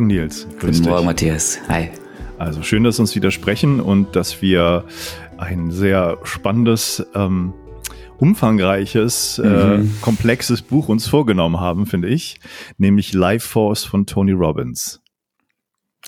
Morgen, Nils. Grüß Guten Morgen, Matthias. Hi. Also schön, dass wir uns wieder sprechen und dass wir ein sehr spannendes, ähm, umfangreiches, äh, mhm. äh, komplexes Buch uns vorgenommen haben, finde ich, nämlich Life Force von Tony Robbins.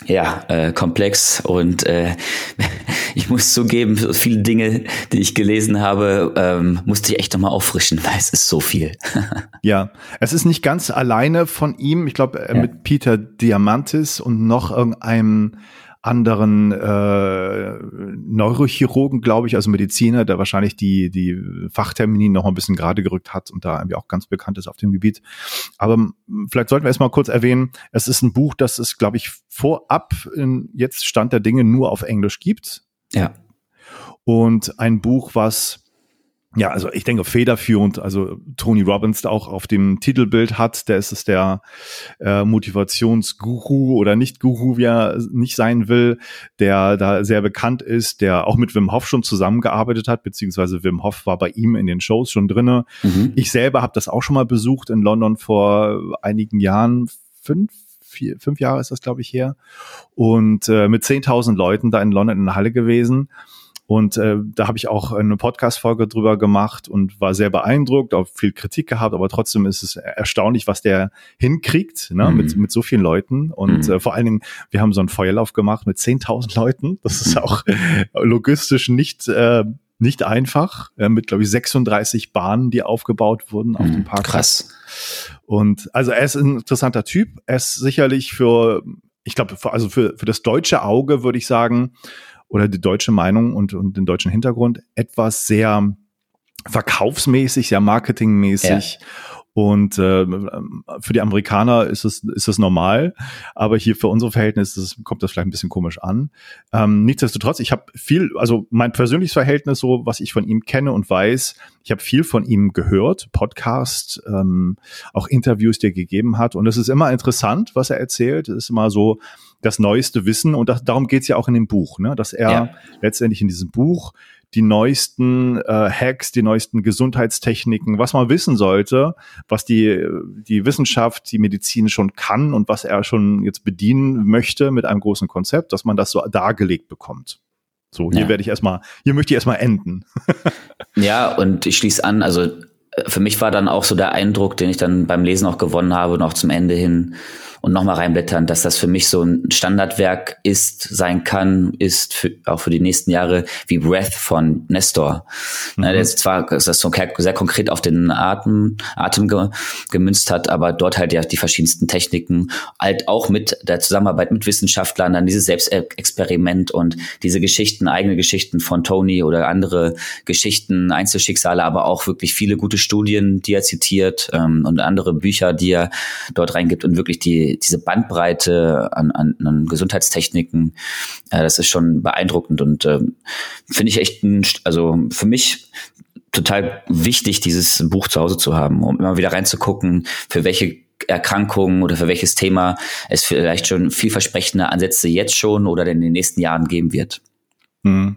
Ja, äh, komplex und äh, ich muss zugeben, viele Dinge, die ich gelesen habe, ähm, musste ich echt nochmal auffrischen, weil es ist so viel. ja, es ist nicht ganz alleine von ihm. Ich glaube, äh, ja. mit Peter Diamantis und noch irgendeinem anderen äh, Neurochirurgen, glaube ich, also Mediziner, der wahrscheinlich die, die Fachtermini noch ein bisschen gerade gerückt hat und da irgendwie auch ganz bekannt ist auf dem Gebiet. Aber vielleicht sollten wir erstmal kurz erwähnen, es ist ein Buch, das es, glaube ich, vorab in jetzt Stand der Dinge nur auf Englisch gibt. Ja. Und ein Buch, was ja, also ich denke federführend, also Tony Robbins auch auf dem Titelbild hat, der ist es der äh, Motivationsguru oder nicht Guru, wie er nicht sein will, der da sehr bekannt ist, der auch mit Wim Hof schon zusammengearbeitet hat, beziehungsweise Wim Hof war bei ihm in den Shows schon drinne. Mhm. Ich selber habe das auch schon mal besucht in London vor einigen Jahren, fünf, vier, fünf Jahre ist das, glaube ich, her. Und äh, mit 10.000 Leuten da in London in der Halle gewesen. Und äh, da habe ich auch eine Podcast-Folge drüber gemacht und war sehr beeindruckt, auch viel Kritik gehabt, aber trotzdem ist es erstaunlich, was der hinkriegt ne, mhm. mit, mit so vielen Leuten. Und mhm. äh, vor allen Dingen, wir haben so einen Feuerlauf gemacht mit 10.000 Leuten. Das ist mhm. auch logistisch nicht äh, nicht einfach, äh, mit, glaube ich, 36 Bahnen, die aufgebaut wurden auf mhm, dem Park. Krass. Und also er ist ein interessanter Typ. Er ist sicherlich für, ich glaube, also für, für das deutsche Auge würde ich sagen, oder die deutsche Meinung und, und den deutschen Hintergrund etwas sehr verkaufsmäßig, sehr marketingmäßig. Ja. Und äh, für die Amerikaner ist es, ist es normal, aber hier für unsere Verhältnisse kommt das vielleicht ein bisschen komisch an. Ähm, nichtsdestotrotz, ich habe viel, also mein persönliches Verhältnis, so was ich von ihm kenne und weiß, ich habe viel von ihm gehört, Podcast, ähm, auch Interviews, die er gegeben hat. Und es ist immer interessant, was er erzählt. Es ist immer so das neueste Wissen und das, darum geht's ja auch in dem Buch, ne? dass er ja. letztendlich in diesem Buch die neuesten äh, Hacks, die neuesten Gesundheitstechniken, was man wissen sollte, was die, die Wissenschaft, die Medizin schon kann und was er schon jetzt bedienen möchte mit einem großen Konzept, dass man das so dargelegt bekommt. So, hier ja. werde ich erstmal, hier möchte ich erstmal enden. ja, und ich schließe an, also für mich war dann auch so der Eindruck, den ich dann beim Lesen auch gewonnen habe und auch zum Ende hin, und nochmal reinblättern, dass das für mich so ein Standardwerk ist, sein kann, ist für, auch für die nächsten Jahre wie Breath von Nestor. Mhm. Der ist zwar ist das so sehr konkret auf den Atem, Atem ge, gemünzt hat, aber dort halt ja die verschiedensten Techniken, halt auch mit der Zusammenarbeit mit Wissenschaftlern, dann dieses Selbstexperiment und diese Geschichten, eigene Geschichten von Tony oder andere Geschichten, Einzelschicksale, aber auch wirklich viele gute Studien, die er zitiert ähm, und andere Bücher, die er dort reingibt und wirklich die diese Bandbreite an, an, an Gesundheitstechniken, äh, das ist schon beeindruckend und äh, finde ich echt, ein, also für mich total wichtig, dieses Buch zu Hause zu haben, um immer wieder reinzugucken, für welche Erkrankungen oder für welches Thema es vielleicht schon vielversprechende Ansätze jetzt schon oder in den nächsten Jahren geben wird. Mhm.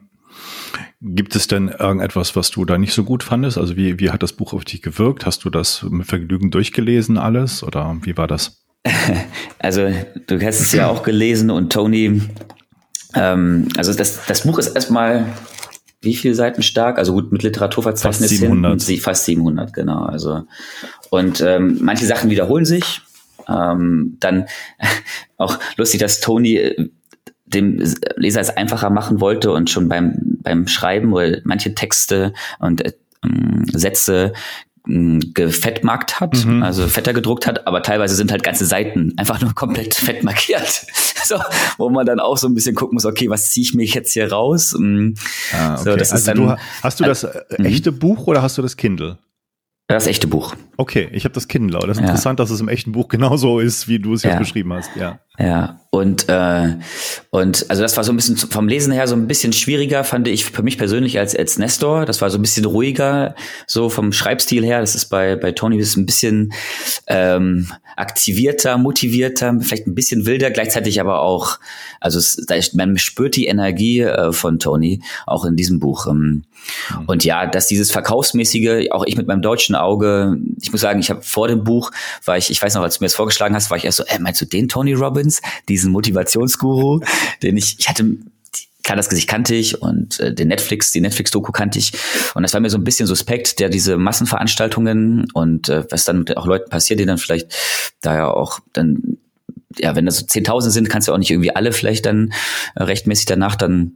Gibt es denn irgendetwas, was du da nicht so gut fandest? Also wie, wie hat das Buch auf dich gewirkt? Hast du das mit Vergnügen durchgelesen alles oder wie war das? Also, du hast es ja auch gelesen und Tony, ähm, also das, das Buch ist erstmal wie viele Seiten stark? Also gut, mit Literaturverzeichnis fast 700. Hin, fast 700, genau. Also, und ähm, manche Sachen wiederholen sich. Ähm, dann auch lustig, dass Tony äh, dem Leser es einfacher machen wollte und schon beim, beim Schreiben oder manche Texte und äh, Sätze gefettmarkt hat, mhm. also fetter gedruckt hat, aber teilweise sind halt ganze Seiten einfach nur komplett fett markiert. so, wo man dann auch so ein bisschen gucken muss, okay, was ziehe ich mich jetzt hier raus? Ah, okay. so, das also ist dann, du, hast du das äh, echte Buch oder hast du das Kindle? Das echte Buch. Okay, ich habe das Kindle. Das ist ja. interessant, dass es im echten Buch genauso ist, wie du es jetzt ja. beschrieben hast. Ja. Ja. Und äh, und also das war so ein bisschen vom Lesen her so ein bisschen schwieriger, fand ich für mich persönlich als als Nestor. Das war so ein bisschen ruhiger, so vom Schreibstil her. Das ist bei bei Tony ist ein bisschen ähm, aktivierter, motivierter, vielleicht ein bisschen wilder, gleichzeitig aber auch, also es, man spürt die Energie äh, von Tony auch in diesem Buch. Ähm. Und ja, dass dieses verkaufsmäßige, auch ich mit meinem deutschen Auge, ich muss sagen, ich habe vor dem Buch, war ich, ich weiß noch, als du mir das vorgeschlagen hast, war ich erst so, äh, meinst du den Tony Robbins? Robbins, diesen Motivationsguru, den ich, ich hatte klar, das Gesicht kannte ich und äh, den Netflix, die Netflix-Doku kannte ich. Und das war mir so ein bisschen suspekt, der diese Massenveranstaltungen und äh, was dann mit auch Leuten passiert, die dann vielleicht da ja auch dann, ja, wenn das so 10.000 sind, kannst du auch nicht irgendwie alle vielleicht dann äh, rechtmäßig danach dann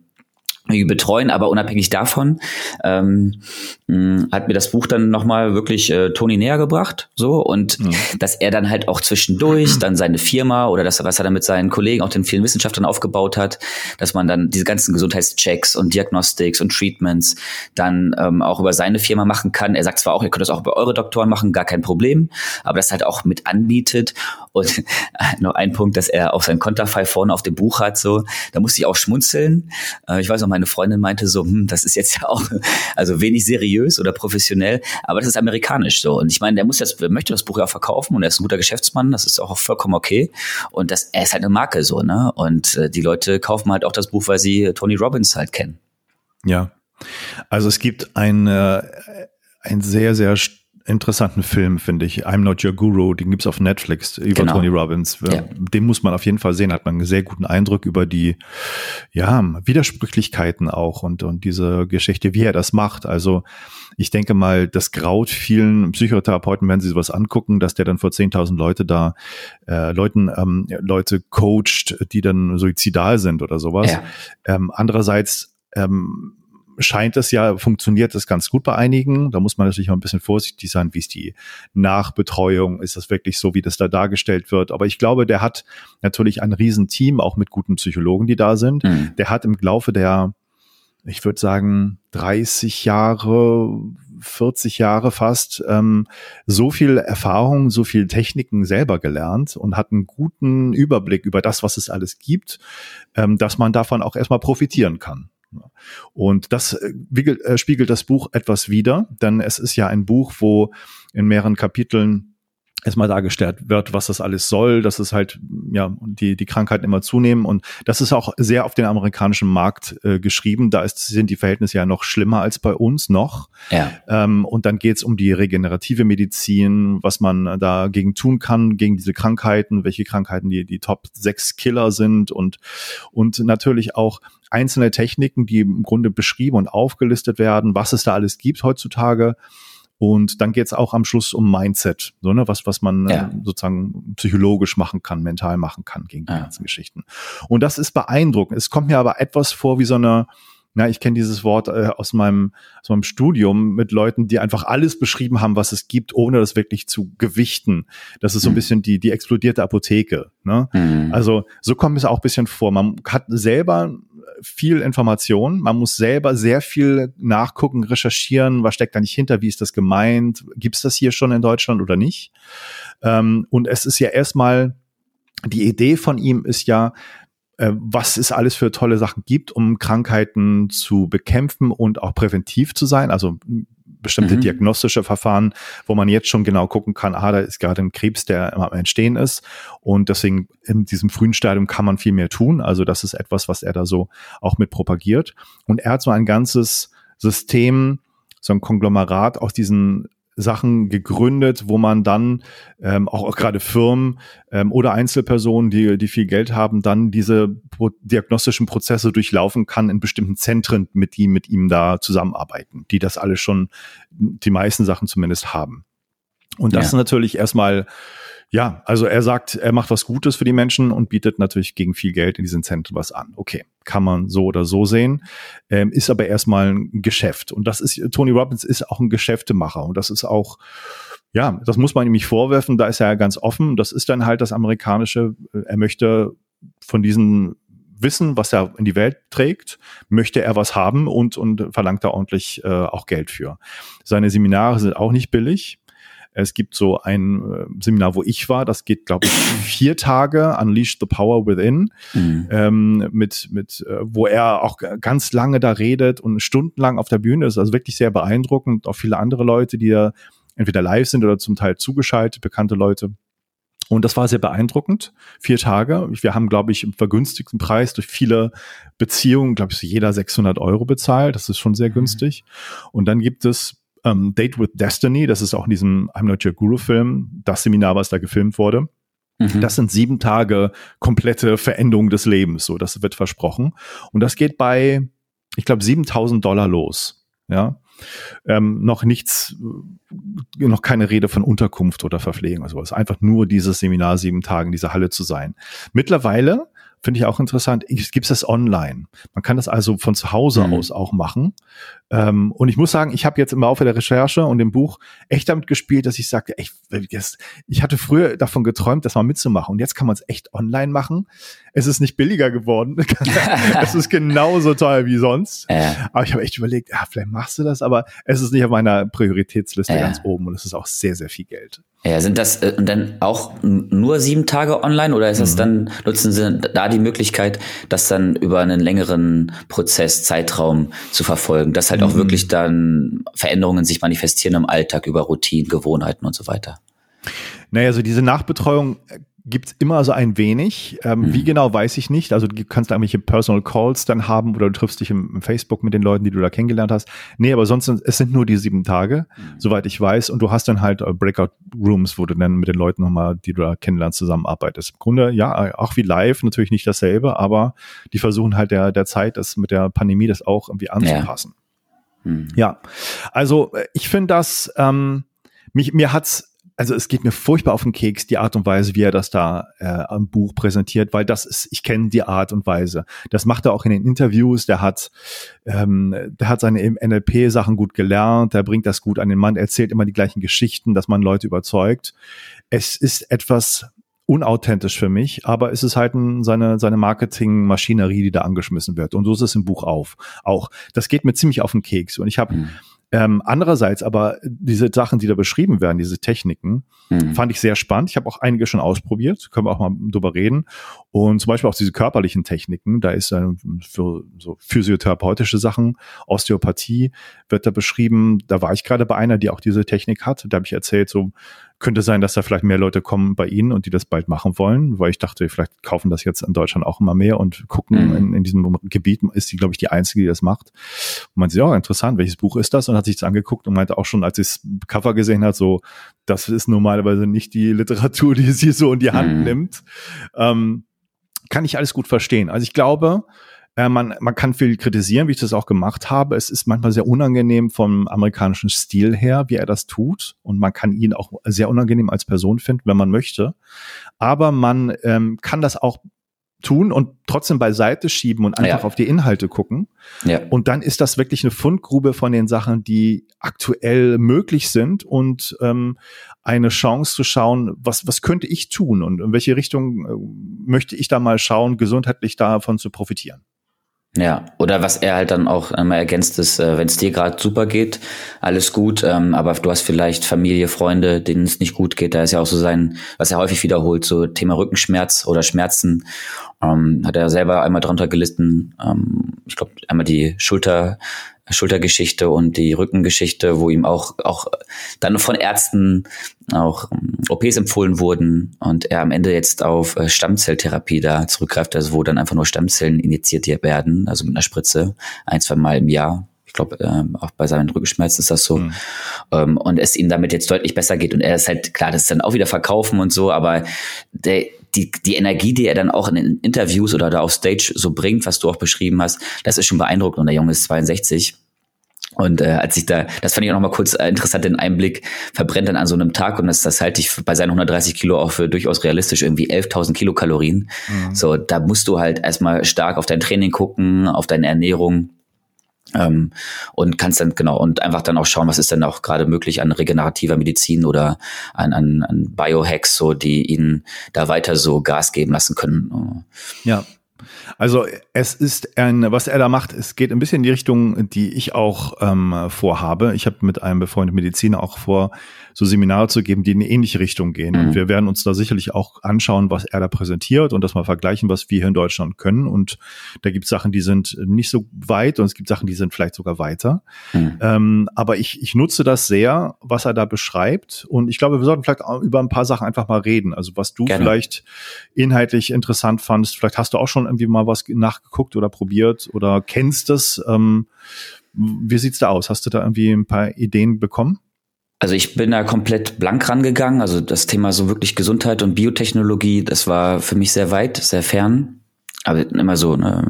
betreuen, aber unabhängig davon ähm, mh, hat mir das Buch dann nochmal wirklich äh, Toni näher gebracht, so und mhm. dass er dann halt auch zwischendurch dann seine Firma oder das, was er dann mit seinen Kollegen, auch den vielen Wissenschaftlern aufgebaut hat, dass man dann diese ganzen Gesundheitschecks und Diagnostics und Treatments dann ähm, auch über seine Firma machen kann. Er sagt zwar auch, ihr könnt das auch über eure Doktoren machen, gar kein Problem, aber das halt auch mit anbietet und noch ein Punkt, dass er auch sein Konterfei vorne auf dem Buch hat, so, da musste ich auch schmunzeln. Äh, ich weiß noch, meine Freundin meinte so, hm, das ist jetzt ja auch, also wenig seriös oder professionell, aber das ist amerikanisch so. Und ich meine, der muss jetzt, möchte das Buch ja auch verkaufen und er ist ein guter Geschäftsmann, das ist auch vollkommen okay. Und das, er ist halt eine Marke so, ne? Und äh, die Leute kaufen halt auch das Buch, weil sie Tony Robbins halt kennen. Ja. Also es gibt ein, äh, ein sehr, sehr interessanten Film, finde ich. I'm Not Your Guru, den gibt's auf Netflix über genau. Tony Robbins. Ja. Den muss man auf jeden Fall sehen, hat man einen sehr guten Eindruck über die ja, Widersprüchlichkeiten auch und, und diese Geschichte, wie er das macht. Also ich denke mal, das graut vielen Psychotherapeuten, wenn sie sowas angucken, dass der dann vor 10.000 Leute da äh, Leuten ähm, Leute coacht, die dann suizidal sind oder sowas. Ja. Ähm, andererseits ähm, scheint es ja, funktioniert das ganz gut bei einigen. Da muss man natürlich auch ein bisschen vorsichtig sein, wie ist die Nachbetreuung, ist das wirklich so, wie das da dargestellt wird. Aber ich glaube, der hat natürlich ein Riesenteam, auch mit guten Psychologen, die da sind. Mhm. Der hat im Laufe der, ich würde sagen, 30 Jahre, 40 Jahre fast, ähm, so viel Erfahrung, so viel Techniken selber gelernt und hat einen guten Überblick über das, was es alles gibt, ähm, dass man davon auch erstmal profitieren kann. Und das äh, äh, spiegelt das Buch etwas wider, denn es ist ja ein Buch, wo in mehreren Kapiteln erstmal dargestellt wird, was das alles soll, dass es halt, ja, die, die Krankheiten immer zunehmen. Und das ist auch sehr auf den amerikanischen Markt äh, geschrieben. Da ist, sind die Verhältnisse ja noch schlimmer als bei uns noch. Ja. Ähm, und dann geht es um die regenerative Medizin, was man dagegen tun kann, gegen diese Krankheiten, welche Krankheiten die, die Top 6 Killer sind und, und natürlich auch einzelne Techniken, die im Grunde beschrieben und aufgelistet werden, was es da alles gibt heutzutage. Und dann geht es auch am Schluss um Mindset, so, ne, was, was man ja. äh, sozusagen psychologisch machen kann, mental machen kann gegen die ja. ganzen Geschichten. Und das ist beeindruckend. Es kommt mir aber etwas vor wie so eine, na, ich kenne dieses Wort äh, aus meinem aus meinem Studium mit Leuten, die einfach alles beschrieben haben, was es gibt, ohne das wirklich zu gewichten. Das ist so ein mhm. bisschen die die explodierte Apotheke. Ne? Mhm. Also so kommt es auch ein bisschen vor. Man hat selber viel Information. Man muss selber sehr viel nachgucken, recherchieren, was steckt da nicht hinter, wie ist das gemeint, gibt es das hier schon in Deutschland oder nicht. Ähm, und es ist ja erstmal, die Idee von ihm ist ja, äh, was es alles für tolle Sachen gibt, um Krankheiten zu bekämpfen und auch präventiv zu sein. Also bestimmte mhm. diagnostische Verfahren, wo man jetzt schon genau gucken kann, ah, da ist gerade ein Krebs, der am Entstehen ist. Und deswegen in diesem frühen Stadium kann man viel mehr tun. Also das ist etwas, was er da so auch mit propagiert. Und er hat so ein ganzes System, so ein Konglomerat aus diesen Sachen gegründet, wo man dann ähm, auch, auch gerade Firmen ähm, oder Einzelpersonen, die, die viel Geld haben, dann diese pro diagnostischen Prozesse durchlaufen kann in bestimmten Zentren, mit die mit ihm da zusammenarbeiten, die das alle schon, die meisten Sachen zumindest haben. Und das ja. ist natürlich erstmal ja, also er sagt, er macht was Gutes für die Menschen und bietet natürlich gegen viel Geld in diesen Zentren was an. Okay, kann man so oder so sehen, ähm, ist aber erstmal ein Geschäft. Und das ist, Tony Robbins ist auch ein Geschäftemacher und das ist auch, ja, das muss man ihm nicht vorwerfen, da ist er ja ganz offen. Das ist dann halt das amerikanische, er möchte von diesen Wissen, was er in die Welt trägt, möchte er was haben und, und verlangt da ordentlich äh, auch Geld für. Seine Seminare sind auch nicht billig. Es gibt so ein äh, Seminar, wo ich war, das geht, glaube ich, vier Tage, Unleash the Power Within, mhm. ähm, mit, mit, äh, wo er auch ganz lange da redet und stundenlang auf der Bühne ist, also wirklich sehr beeindruckend. Auch viele andere Leute, die da entweder live sind oder zum Teil zugeschaltet, bekannte Leute. Und das war sehr beeindruckend. Vier Tage. Wir haben, glaube ich, im vergünstigten Preis durch viele Beziehungen, glaube ich, jeder 600 Euro bezahlt. Das ist schon sehr mhm. günstig. Und dann gibt es ähm, Date with Destiny, das ist auch in diesem I'm Not Your Guru Film, das Seminar, was da gefilmt wurde. Mhm. Das sind sieben Tage komplette Veränderung des Lebens. So, das wird versprochen. Und das geht bei, ich glaube, 7000 Dollar los. Ja. Ähm, noch nichts, noch keine Rede von Unterkunft oder Verpflegung oder sowas. Einfach nur dieses Seminar sieben Tagen, diese Halle zu sein. Mittlerweile finde ich auch interessant, gibt es das online. Man kann das also von zu Hause mhm. aus auch machen. Ähm, und ich muss sagen, ich habe jetzt im Laufe der Recherche und dem Buch echt damit gespielt, dass ich sagte, ey, ich hatte früher davon geträumt, das mal mitzumachen. Und jetzt kann man es echt online machen. Es ist nicht billiger geworden. es ist genauso teuer wie sonst. Ja. Aber ich habe echt überlegt, ja, vielleicht machst du das, aber es ist nicht auf meiner Prioritätsliste ja. ganz oben und es ist auch sehr, sehr viel Geld. Ja, sind das äh, dann auch nur sieben Tage online oder ist das mhm. dann, nutzen Sie da die Möglichkeit, das dann über einen längeren Prozess, Zeitraum zu verfolgen, dass halt mhm. auch wirklich dann Veränderungen sich manifestieren im Alltag über Routinen, Gewohnheiten und so weiter? Naja, also diese Nachbetreuung gibt's immer so ein wenig. Ähm, mhm. Wie genau, weiß ich nicht. Also du kannst irgendwelche Personal Calls dann haben oder du triffst dich im, im, Facebook mit den Leuten, die du da kennengelernt hast. Nee, aber sonst, es sind nur die sieben Tage, mhm. soweit ich weiß. Und du hast dann halt äh, Breakout Rooms, wo du dann mit den Leuten nochmal, die du da kennenlernst, zusammenarbeitest. Im Grunde, ja, auch wie live, natürlich nicht dasselbe, aber die versuchen halt der, der Zeit, das mit der Pandemie das auch irgendwie anzupassen. Ja, mhm. ja. also äh, ich finde das, ähm, mich, mir hat's also es geht mir furchtbar auf den Keks, die Art und Weise, wie er das da äh, am Buch präsentiert, weil das ist, ich kenne die Art und Weise. Das macht er auch in den Interviews, der hat, ähm, der hat seine NLP-Sachen gut gelernt, der bringt das gut an den Mann, erzählt immer die gleichen Geschichten, dass man Leute überzeugt. Es ist etwas unauthentisch für mich, aber es ist halt ein, seine, seine Marketingmaschinerie, die da angeschmissen wird. Und so ist es im Buch auf. Auch. Das geht mir ziemlich auf den Keks. Und ich habe mhm ähm, andererseits aber diese Sachen, die da beschrieben werden, diese Techniken, mhm. fand ich sehr spannend. Ich habe auch einige schon ausprobiert, können wir auch mal drüber reden. Und zum Beispiel auch diese körperlichen Techniken, da ist äh, für so physiotherapeutische Sachen, Osteopathie wird da beschrieben. Da war ich gerade bei einer, die auch diese Technik hat. Da habe ich erzählt, so könnte sein, dass da vielleicht mehr Leute kommen bei Ihnen und die das bald machen wollen, weil ich dachte, vielleicht kaufen das jetzt in Deutschland auch immer mehr und gucken, mhm. in, in, diesem Gebiet ist die, glaube ich, die Einzige, die das macht. Und man sieht, ja, interessant, welches Buch ist das? Und hat sich das angeguckt und meinte auch schon, als sie das Cover gesehen hat, so, das ist normalerweise nicht die Literatur, die sie so in die Hand mhm. nimmt. Ähm, kann ich alles gut verstehen. Also ich glaube, äh, man, man kann viel kritisieren, wie ich das auch gemacht habe. Es ist manchmal sehr unangenehm vom amerikanischen Stil her, wie er das tut. Und man kann ihn auch sehr unangenehm als Person finden, wenn man möchte. Aber man ähm, kann das auch tun und trotzdem beiseite schieben und einfach ja. auf die Inhalte gucken. Ja. Und dann ist das wirklich eine Fundgrube von den Sachen, die aktuell möglich sind und ähm, eine Chance zu schauen, was, was könnte ich tun und in welche Richtung äh, möchte ich da mal schauen, gesundheitlich davon zu profitieren. Ja, oder was er halt dann auch einmal ergänzt ist, äh, wenn es dir gerade super geht, alles gut, ähm, aber du hast vielleicht Familie, Freunde, denen es nicht gut geht, da ist ja auch so sein, was er häufig wiederholt, so Thema Rückenschmerz oder Schmerzen, ähm, hat er selber einmal drunter gelitten, ähm, ich glaube einmal die Schulter, Schultergeschichte und die Rückengeschichte, wo ihm auch, auch dann von Ärzten auch ähm, OPs empfohlen wurden und er am Ende jetzt auf äh, Stammzelltherapie da zurückgreift, also wo dann einfach nur Stammzellen injiziert werden, also mit einer Spritze, ein, zwei Mal im Jahr. Ich glaube, ähm, auch bei seinen Rückenschmerzen ist das so. Mhm. Ähm, und es ihm damit jetzt deutlich besser geht. Und er ist halt, klar, das ist dann auch wieder verkaufen und so, aber der, die, die Energie, die er dann auch in den Interviews oder da auf Stage so bringt, was du auch beschrieben hast, das ist schon beeindruckend. Und der Junge ist 62. Und äh, als ich da, das fand ich auch noch mal kurz äh, interessant, den Einblick, verbrennt dann an so einem Tag und das, das halte ich bei seinen 130 Kilo auch für durchaus realistisch, irgendwie 11.000 Kilokalorien. Mhm. So, da musst du halt erstmal stark auf dein Training gucken, auf deine Ernährung ähm, und kannst dann genau und einfach dann auch schauen, was ist denn auch gerade möglich an regenerativer Medizin oder an, an, an Biohacks, so die ihnen da weiter so Gas geben lassen können. Ja, also es ist ein, was er da macht, es geht ein bisschen in die Richtung, die ich auch ähm, vorhabe. Ich habe mit einem befreundeten Mediziner auch vor, so Seminare zu geben, die in eine ähnliche Richtung gehen. Mhm. Und wir werden uns da sicherlich auch anschauen, was er da präsentiert und das mal vergleichen, was wir hier in Deutschland können. Und da gibt es Sachen, die sind nicht so weit und es gibt Sachen, die sind vielleicht sogar weiter. Mhm. Ähm, aber ich, ich nutze das sehr, was er da beschreibt. Und ich glaube, wir sollten vielleicht über ein paar Sachen einfach mal reden. Also was du Gerne. vielleicht inhaltlich interessant fandst. Vielleicht hast du auch schon irgendwie mal was nachgeguckt oder probiert oder kennst es. Ähm, wie sieht's da aus? Hast du da irgendwie ein paar Ideen bekommen? Also ich bin da komplett blank rangegangen. Also das Thema so wirklich Gesundheit und Biotechnologie, das war für mich sehr weit, sehr fern aber immer so ne,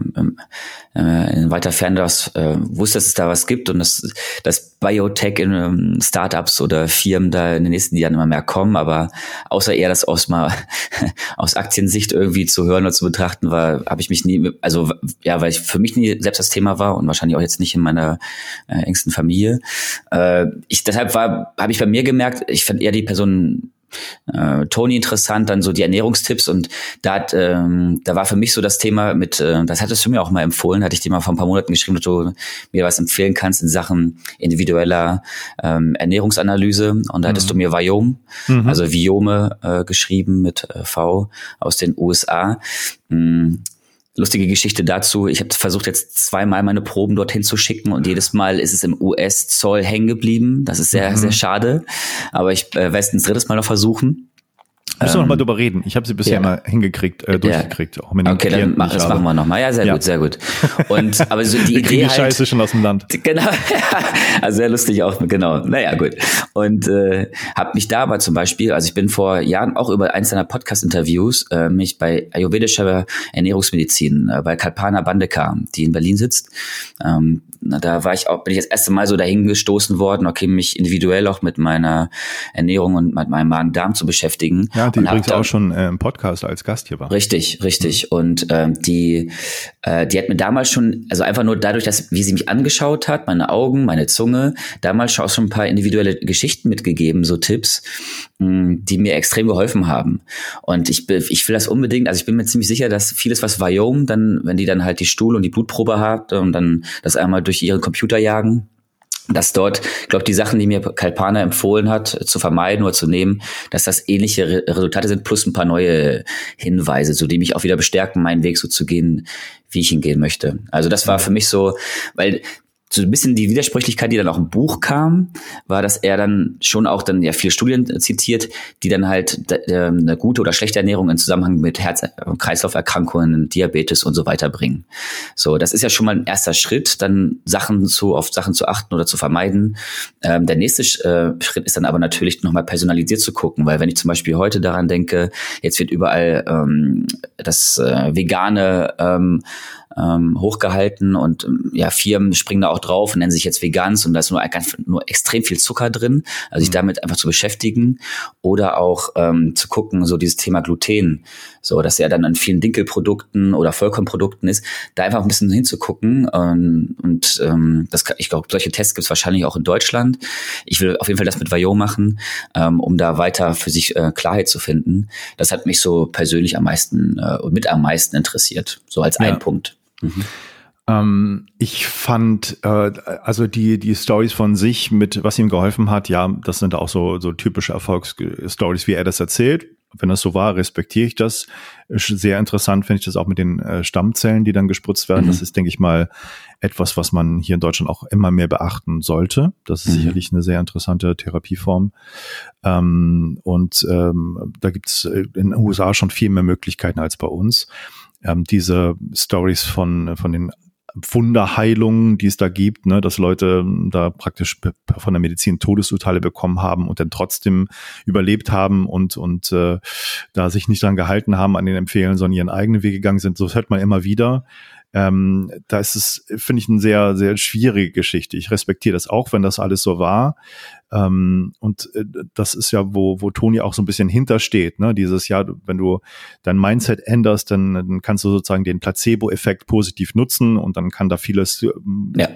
äh, in weiter Ferne das äh, wusste, dass es da was gibt und dass, dass Biotech in ähm, Startups oder Firmen da in den nächsten Jahren immer mehr kommen, aber außer eher das aus mal aus Aktiensicht irgendwie zu hören oder zu betrachten war, habe ich mich nie, also ja, weil ich für mich nie selbst das Thema war und wahrscheinlich auch jetzt nicht in meiner äh, engsten Familie. Äh, ich deshalb war, habe ich bei mir gemerkt, ich fand eher die Person äh, Tony interessant, dann so die Ernährungstipps und da hat, ähm, da war für mich so das Thema mit, äh, das hattest du mir auch mal empfohlen, hatte ich dir mal vor ein paar Monaten geschrieben, dass du mir was empfehlen kannst in Sachen individueller ähm, Ernährungsanalyse und da hattest mhm. du mir Viome, mhm. also Viome äh, geschrieben mit äh, V aus den USA. Mhm lustige Geschichte dazu. Ich habe versucht jetzt zweimal meine Proben dorthin zu schicken und jedes Mal ist es im US-Zoll hängen geblieben. Das ist sehr, mhm. sehr schade. Aber ich äh, werde es ein drittes Mal noch versuchen. Müssen wir ähm, noch mal drüber reden. Ich habe sie bisher ja. mal hingekriegt, äh, durchgekriegt. Ja. Auch mit okay, dann mach, das machen wir noch mal. Ja, sehr ja. gut, sehr gut. Und aber so die wir Idee halt, Scheiße schon aus dem Land. Genau, also sehr lustig auch, genau. Naja, gut. Und äh, habe mich da aber zum Beispiel, also ich bin vor Jahren auch über eins deiner Podcast-Interviews äh, mich bei ayurvedischer Ernährungsmedizin äh, bei Kalpana Bandeka, die in Berlin sitzt, ähm, da war ich auch, bin ich das erste Mal so dahin gestoßen worden, okay, mich individuell auch mit meiner Ernährung und mit meinem Magen-Darm zu beschäftigen. Ja, die übrigens auch schon äh, im Podcast als Gast hier war. Richtig, richtig. Und ähm, die, äh, die hat mir damals schon, also einfach nur dadurch, dass wie sie mich angeschaut hat, meine Augen, meine Zunge, damals schon auch schon ein paar individuelle Geschichten mitgegeben, so Tipps, mh, die mir extrem geholfen haben. Und ich, ich will das unbedingt, also ich bin mir ziemlich sicher, dass vieles, was Viome dann, wenn die dann halt die Stuhl und die Blutprobe hat und dann das einmal durch ihre Computer jagen, dass dort, ich glaube, die Sachen, die mir Kalpana empfohlen hat, zu vermeiden oder zu nehmen, dass das ähnliche Re Resultate sind, plus ein paar neue Hinweise, so die mich auch wieder bestärken, meinen Weg so zu gehen, wie ich ihn gehen möchte. Also das war für mich so, weil so ein bisschen die Widersprüchlichkeit, die dann auch im Buch kam, war, dass er dann schon auch dann ja viele Studien zitiert, die dann halt ähm, eine gute oder schlechte Ernährung in Zusammenhang mit Herz-Kreislauf-Erkrankungen, Diabetes und so weiter bringen. So, das ist ja schon mal ein erster Schritt, dann Sachen zu, auf Sachen zu achten oder zu vermeiden. Ähm, der nächste äh, Schritt ist dann aber natürlich nochmal personalisiert zu gucken, weil wenn ich zum Beispiel heute daran denke, jetzt wird überall ähm, das äh, vegane ähm, ähm, hochgehalten und ähm, ja, Firmen springen da auch drauf und nennen sich jetzt Vegans und da ist nur, nur extrem viel Zucker drin. Also sich mhm. damit einfach zu beschäftigen oder auch ähm, zu gucken, so dieses Thema Gluten, so dass er dann an vielen Dinkelprodukten oder Vollkornprodukten ist, da einfach ein bisschen hinzugucken ähm, und ähm, das kann, ich glaube, solche Tests gibt es wahrscheinlich auch in Deutschland. Ich will auf jeden Fall das mit Vajo machen, ähm, um da weiter für sich äh, Klarheit zu finden. Das hat mich so persönlich am meisten äh, mit am meisten interessiert, so als ja. ein Punkt. Mhm. Ähm, ich fand, äh, also die, die Stories von sich mit, was ihm geholfen hat, ja, das sind auch so, so typische Erfolgsstories, wie er das erzählt. Wenn das so war, respektiere ich das. Sehr interessant finde ich das auch mit den äh, Stammzellen, die dann gespritzt werden. Mhm. Das ist, denke ich mal, etwas, was man hier in Deutschland auch immer mehr beachten sollte. Das ist mhm. sicherlich eine sehr interessante Therapieform. Ähm, und ähm, da gibt es in den USA schon viel mehr Möglichkeiten als bei uns ähm, diese Stories von, von den Wunderheilungen, die es da gibt, ne, dass Leute ähm, da praktisch von der Medizin Todesurteile bekommen haben und dann trotzdem überlebt haben und, und äh, da sich nicht dran gehalten haben an den Empfehlen, sondern ihren eigenen Weg gegangen sind. So hört man immer wieder. Ähm, da ist es, finde ich, eine sehr, sehr schwierige Geschichte. Ich respektiere das auch, wenn das alles so war. Ähm, und äh, das ist ja, wo, wo Toni auch so ein bisschen hintersteht, ne? Dieses ja, wenn du dein Mindset änderst, dann, dann kannst du sozusagen den Placebo-Effekt positiv nutzen und dann kann da vieles ähm, ja.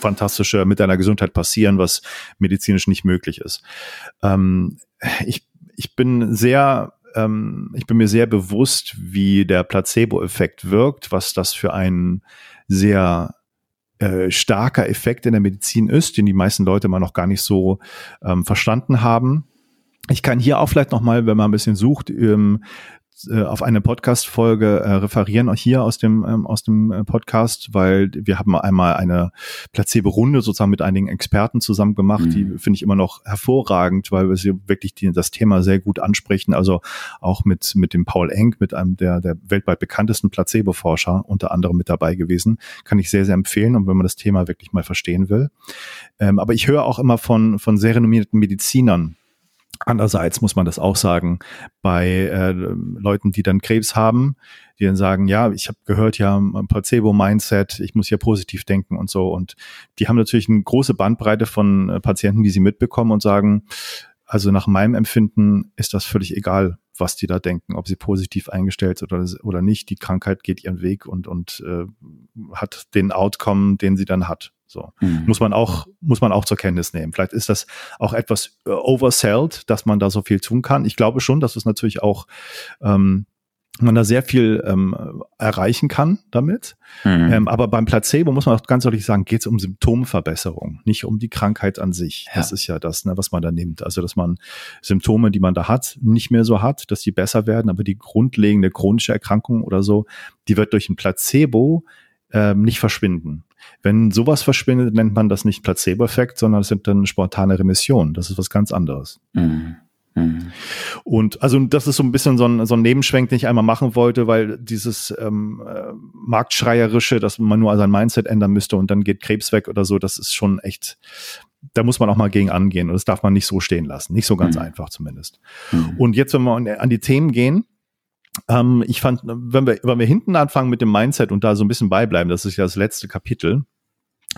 Fantastische mit deiner Gesundheit passieren, was medizinisch nicht möglich ist. Ähm, ich, ich bin sehr ähm, ich bin mir sehr bewusst, wie der Placebo-Effekt wirkt, was das für ein sehr äh, starker Effekt in der Medizin ist, den die meisten Leute immer noch gar nicht so ähm, verstanden haben. Ich kann hier auch vielleicht noch mal, wenn man ein bisschen sucht, ähm, äh, auf eine Podcast-Folge äh, referieren, auch hier aus dem, ähm, aus dem äh, Podcast, weil wir haben einmal eine Placebo-Runde sozusagen mit einigen Experten zusammen gemacht, mhm. die finde ich immer noch hervorragend, weil wir sie wirklich die, das Thema sehr gut ansprechen. Also auch mit, mit dem Paul Enck, mit einem der, der weltweit bekanntesten Placebo-Forscher unter anderem mit dabei gewesen. Kann ich sehr, sehr empfehlen und wenn man das Thema wirklich mal verstehen will. Ähm, aber ich höre auch immer von, von sehr renommierten Medizinern, Andererseits muss man das auch sagen, bei äh, Leuten, die dann Krebs haben, die dann sagen, ja, ich habe gehört, ja, Placebo-Mindset, ich muss ja positiv denken und so. Und die haben natürlich eine große Bandbreite von äh, Patienten, die sie mitbekommen und sagen, also nach meinem Empfinden ist das völlig egal, was die da denken, ob sie positiv eingestellt oder, oder nicht. Die Krankheit geht ihren Weg und, und äh, hat den Outcome, den sie dann hat. So mhm. muss man auch muss man auch zur Kenntnis nehmen. Vielleicht ist das auch etwas äh, oversold, dass man da so viel tun kann. Ich glaube schon, dass es natürlich auch ähm, man da sehr viel ähm, erreichen kann damit. Mhm. Ähm, aber beim Placebo muss man auch ganz deutlich sagen, geht es um Symptomverbesserung, nicht um die Krankheit an sich. Ja. Das ist ja das, ne, was man da nimmt. Also dass man Symptome, die man da hat, nicht mehr so hat, dass die besser werden, aber die grundlegende chronische Erkrankung oder so, die wird durch ein Placebo ähm, nicht verschwinden. Wenn sowas verschwindet, nennt man das nicht Placebo-Effekt, sondern es sind dann spontane Remissionen. Das ist was ganz anderes. Mhm. mhm. Und also das ist so ein bisschen so ein, so ein Nebenschwenk, den ich einmal machen wollte, weil dieses ähm, äh, Marktschreierische, dass man nur sein Mindset ändern müsste und dann geht Krebs weg oder so, das ist schon echt, da muss man auch mal gegen angehen und das darf man nicht so stehen lassen. Nicht so ganz mhm. einfach zumindest. Mhm. Und jetzt, wenn wir an die Themen gehen, ähm, ich fand, wenn wir, wenn wir hinten anfangen mit dem Mindset und da so ein bisschen beibleiben, das ist ja das letzte Kapitel,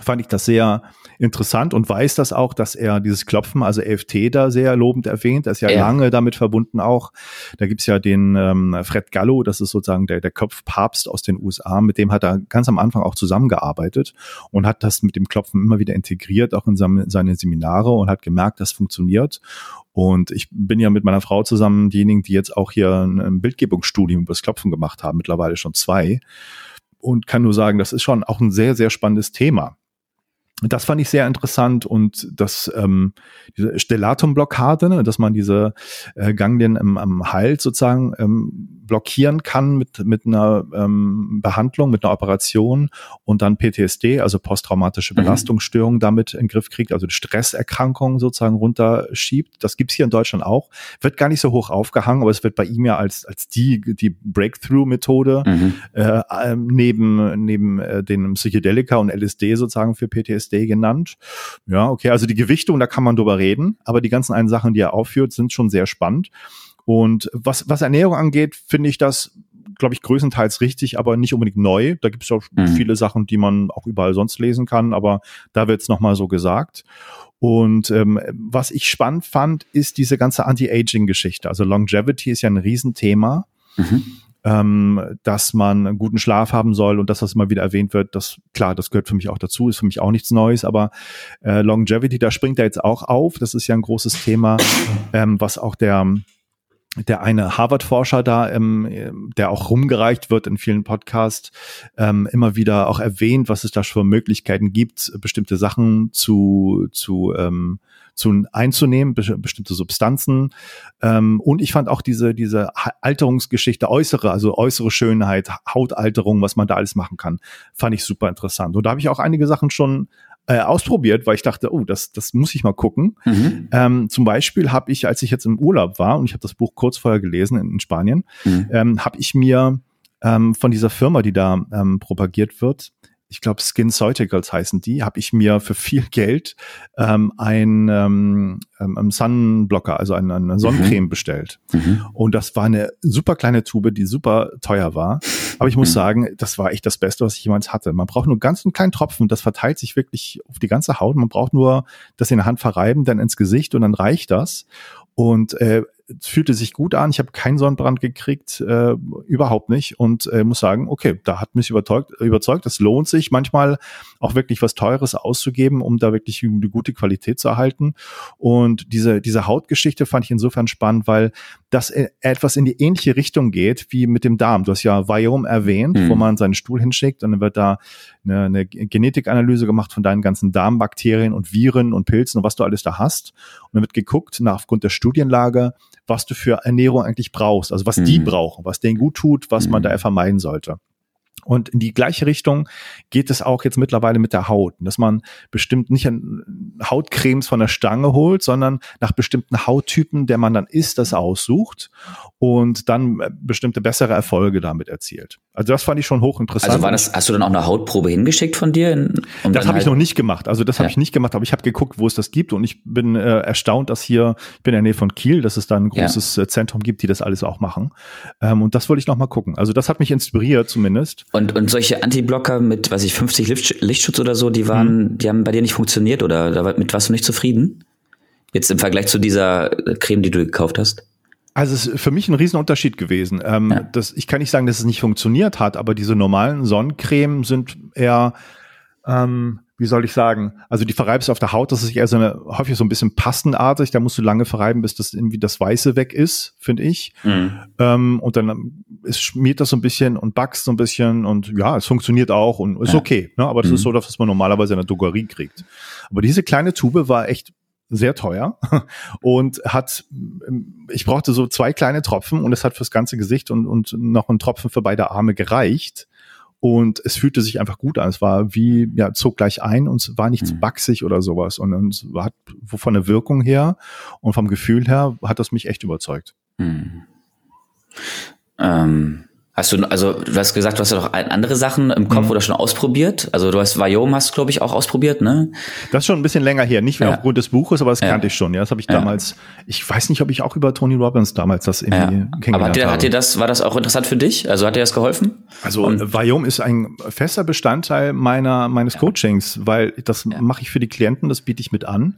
fand ich das sehr interessant und weiß das auch, dass er dieses Klopfen, also EFT, da sehr lobend erwähnt. Er ist ja, ja. lange damit verbunden auch. Da gibt's ja den ähm, Fred Gallo, das ist sozusagen der, der Kopfpapst aus den USA, mit dem hat er ganz am Anfang auch zusammengearbeitet und hat das mit dem Klopfen immer wieder integriert, auch in seine, seine Seminare und hat gemerkt, das funktioniert. Und ich bin ja mit meiner Frau zusammen diejenigen, die jetzt auch hier ein Bildgebungsstudium über das Klopfen gemacht haben, mittlerweile schon zwei. Und kann nur sagen, das ist schon auch ein sehr, sehr spannendes Thema das fand ich sehr interessant und das ähm, diese Stellatumblockade, ne, dass man diese äh, Ganglien im, am Hals sozusagen ähm, blockieren kann mit mit einer ähm, Behandlung, mit einer Operation und dann PTSD, also posttraumatische mhm. Belastungsstörung, mhm. damit in den Griff kriegt, also die Stresserkrankung sozusagen runterschiebt. Das gibt's hier in Deutschland auch, wird gar nicht so hoch aufgehangen, aber es wird bei ihm ja als als die die Breakthrough-Methode mhm. äh, ähm, neben neben äh, den Psychedelika und LSD sozusagen für PTSD Day genannt. Ja, okay, also die Gewichtung, da kann man drüber reden, aber die ganzen einen Sachen, die er aufführt, sind schon sehr spannend. Und was, was Ernährung angeht, finde ich das glaube ich, größtenteils richtig, aber nicht unbedingt neu. Da gibt es auch mhm. viele Sachen, die man auch überall sonst lesen kann, aber da wird es nochmal so gesagt. Und ähm, was ich spannend fand, ist diese ganze Anti-Aging-Geschichte. Also Longevity ist ja ein Riesenthema. Mhm ähm, dass man einen guten Schlaf haben soll und das immer wieder erwähnt wird, das klar, das gehört für mich auch dazu, ist für mich auch nichts Neues, aber äh, Longevity, da springt er jetzt auch auf. Das ist ja ein großes Thema, ähm, was auch der der eine Harvard-Forscher da, ähm, der auch rumgereicht wird in vielen Podcasts, ähm, immer wieder auch erwähnt, was es da für Möglichkeiten gibt, bestimmte Sachen zu, zu ähm, zu einzunehmen, be bestimmte Substanzen. Ähm, und ich fand auch diese, diese Alterungsgeschichte, äußere, also äußere Schönheit, Hautalterung, was man da alles machen kann, fand ich super interessant. Und da habe ich auch einige Sachen schon äh, ausprobiert, weil ich dachte, oh, das, das muss ich mal gucken. Mhm. Ähm, zum Beispiel habe ich, als ich jetzt im Urlaub war, und ich habe das Buch kurz vorher gelesen in, in Spanien, mhm. ähm, habe ich mir ähm, von dieser Firma, die da ähm, propagiert wird, ich glaube SkinCeuticals heißen die, habe ich mir für viel Geld ähm, ein ähm, ähm, Sunblocker, also eine, eine Sonnencreme mhm. bestellt. Mhm. Und das war eine super kleine Tube, die super teuer war. Aber ich muss mhm. sagen, das war echt das Beste, was ich jemals hatte. Man braucht nur ganz einen kleinen Tropfen, das verteilt sich wirklich auf die ganze Haut. Man braucht nur das in der Hand verreiben, dann ins Gesicht und dann reicht das. Und äh, fühlte sich gut an. Ich habe keinen Sonnenbrand gekriegt, äh, überhaupt nicht. Und äh, muss sagen, okay, da hat mich überzeugt, überzeugt. Es lohnt sich manchmal auch wirklich was Teures auszugeben, um da wirklich eine gute Qualität zu erhalten. Und diese, diese Hautgeschichte fand ich insofern spannend, weil das etwas in die ähnliche Richtung geht wie mit dem Darm. Du hast ja Viome erwähnt, mhm. wo man seinen Stuhl hinschickt und dann wird da eine, eine Genetikanalyse gemacht von deinen ganzen Darmbakterien und Viren und Pilzen und was du alles da hast. Und dann wird geguckt, nach aufgrund der Studienlage, was du für Ernährung eigentlich brauchst, also was mhm. die brauchen, was denen gut tut, was mhm. man da vermeiden sollte. Und in die gleiche Richtung geht es auch jetzt mittlerweile mit der Haut, dass man bestimmt nicht Hautcremes von der Stange holt, sondern nach bestimmten Hauttypen, der man dann isst, das aussucht und dann äh, bestimmte bessere Erfolge damit erzielt. Also das fand ich schon hochinteressant. Also war das, hast du dann auch eine Hautprobe hingeschickt von dir? In, um das habe halt ich noch nicht gemacht. Also das ja. habe ich nicht gemacht, aber ich habe geguckt, wo es das gibt und ich bin äh, erstaunt, dass hier, ich bin in der Nähe von Kiel, dass es da ein großes ja. Äh, Zentrum gibt, die das alles auch machen. Ähm, und das wollte ich noch mal gucken. Also das hat mich inspiriert zumindest. Und, und solche Antiblocker mit, weiß ich, 50 Licht, Lichtschutz oder so, die waren, mhm. die haben bei dir nicht funktioniert oder mit warst du nicht zufrieden? Jetzt im Vergleich zu dieser Creme, die du gekauft hast? Also es ist für mich ein Riesenunterschied gewesen. Ähm, ja. das, ich kann nicht sagen, dass es nicht funktioniert hat, aber diese normalen Sonnencreme sind eher, ähm, wie soll ich sagen, also die verreibst auf der Haut, das ist eher so eine, häufig so ein bisschen pastenartig, da musst du lange verreiben, bis das irgendwie das Weiße weg ist, finde ich. Mhm. Ähm, und dann es schmiert das so ein bisschen und backst so ein bisschen und ja, es funktioniert auch und ist ja. okay. Ne? Aber das mhm. ist so, dass man normalerweise in der Drogerie kriegt. Aber diese kleine Tube war echt sehr teuer und hat, ich brauchte so zwei kleine Tropfen und es hat fürs ganze Gesicht und, und noch ein Tropfen für beide Arme gereicht. Und es fühlte sich einfach gut an. Es war wie, ja, zog gleich ein und es war nichts mhm. baxig oder sowas. Und, und es hat von der Wirkung her und vom Gefühl her hat das mich echt überzeugt. Mhm. Ähm, Hast du, also du hast gesagt, du hast ja noch andere Sachen im Kopf mhm. oder schon ausprobiert. Also du hast Vajom hast, glaube ich, auch ausprobiert, ne? Das ist schon ein bisschen länger her, nicht mehr ja. aufgrund des Buches, aber das ja. kannte ich schon. Ja, das habe ich ja. damals. Ich weiß nicht, ob ich auch über Tony Robbins damals das irgendwie ja. kennengelernt aber hat dir, habe. hat dir das, war das auch interessant für dich? Also hat dir das geholfen? Also Und, Vajom ist ein fester Bestandteil meiner meines Coachings, weil das mache ich für die Klienten, das biete ich mit an.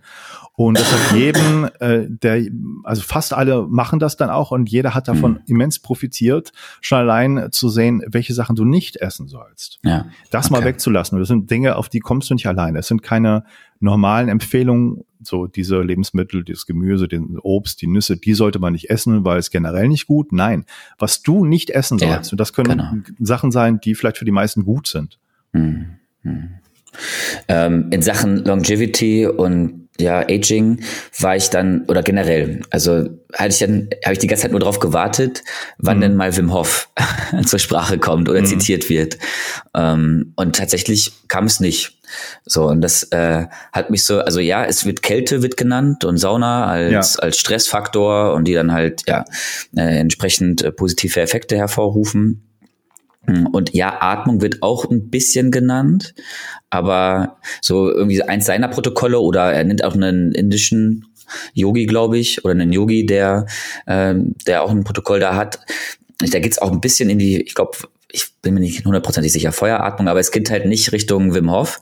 Und das hat jedem, äh, der, also fast alle machen das dann auch und jeder hat davon mhm. immens profitiert, schon allein zu sehen, welche Sachen du nicht essen sollst. Ja. Das okay. mal wegzulassen. Das sind Dinge, auf die kommst du nicht alleine. Es sind keine normalen Empfehlungen, so diese Lebensmittel, das Gemüse, den Obst, die Nüsse, die sollte man nicht essen, weil es generell nicht gut. Nein, was du nicht essen sollst, ja, und das können genau. Sachen sein, die vielleicht für die meisten gut sind. Mhm. Mhm. Ähm, in Sachen Longevity und ja, Aging war ich dann, oder generell, also hatte ich dann, habe ich die ganze Zeit nur darauf gewartet, wann mhm. denn mal Wim Hof zur Sprache kommt oder mhm. zitiert wird. Ähm, und tatsächlich kam es nicht. So, und das äh, hat mich so, also ja, es wird Kälte wird genannt und Sauna als, ja. als Stressfaktor und die dann halt ja äh, entsprechend äh, positive Effekte hervorrufen. Und ja, Atmung wird auch ein bisschen genannt, aber so irgendwie eins seiner Protokolle oder er nennt auch einen indischen Yogi, glaube ich, oder einen Yogi, der, äh, der auch ein Protokoll da hat. Da geht's auch ein bisschen in die, ich glaube, ich bin mir nicht hundertprozentig sicher, Feueratmung, aber es geht halt nicht Richtung Wim Hof,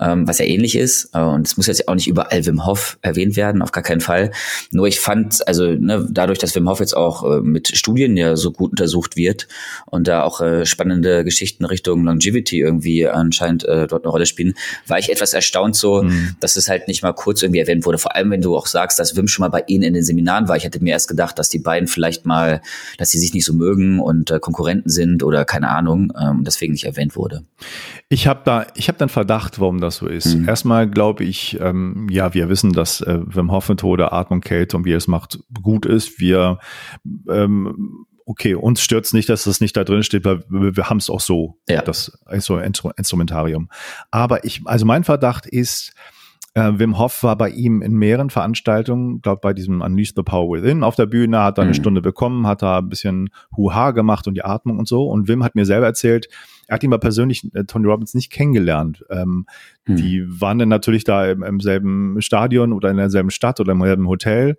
ähm, was ja ähnlich ist. Äh, und es muss jetzt auch nicht überall Wim Hof erwähnt werden, auf gar keinen Fall. Nur ich fand, also ne, dadurch, dass Wim Hof jetzt auch äh, mit Studien ja so gut untersucht wird und da auch äh, spannende Geschichten Richtung Longevity irgendwie anscheinend äh, dort eine Rolle spielen, war ich etwas erstaunt so, mhm. dass es halt nicht mal kurz irgendwie erwähnt wurde. Vor allem, wenn du auch sagst, dass Wim schon mal bei Ihnen in den Seminaren war. Ich hätte mir erst gedacht, dass die beiden vielleicht mal, dass sie sich nicht so mögen und äh, Konkurrenten sind oder keine Ahnung Ahnung, ähm, deswegen nicht erwähnt wurde. Ich habe da, ich habe dann Verdacht, warum das so ist. Mhm. Erstmal glaube ich, ähm, ja, wir wissen, dass äh, Wim Hof Methode, Atmung, Kälte und wie er es macht, gut ist. Wir ähm, okay, uns stört es nicht, dass das nicht da drin steht, weil wir, wir haben es auch so, ja. das so ein Instrumentarium. Aber ich, also mein Verdacht ist, äh, Wim Hof war bei ihm in mehreren Veranstaltungen, glaube bei diesem Unleash the Power Within auf der Bühne, hat da eine mhm. Stunde bekommen, hat da ein bisschen Huha gemacht und die Atmung und so. Und Wim hat mir selber erzählt, er hat ihn mal persönlich, äh, Tony Robbins, nicht kennengelernt. Ähm, mhm. Die waren dann natürlich da im, im selben Stadion oder in derselben Stadt oder im selben Hotel.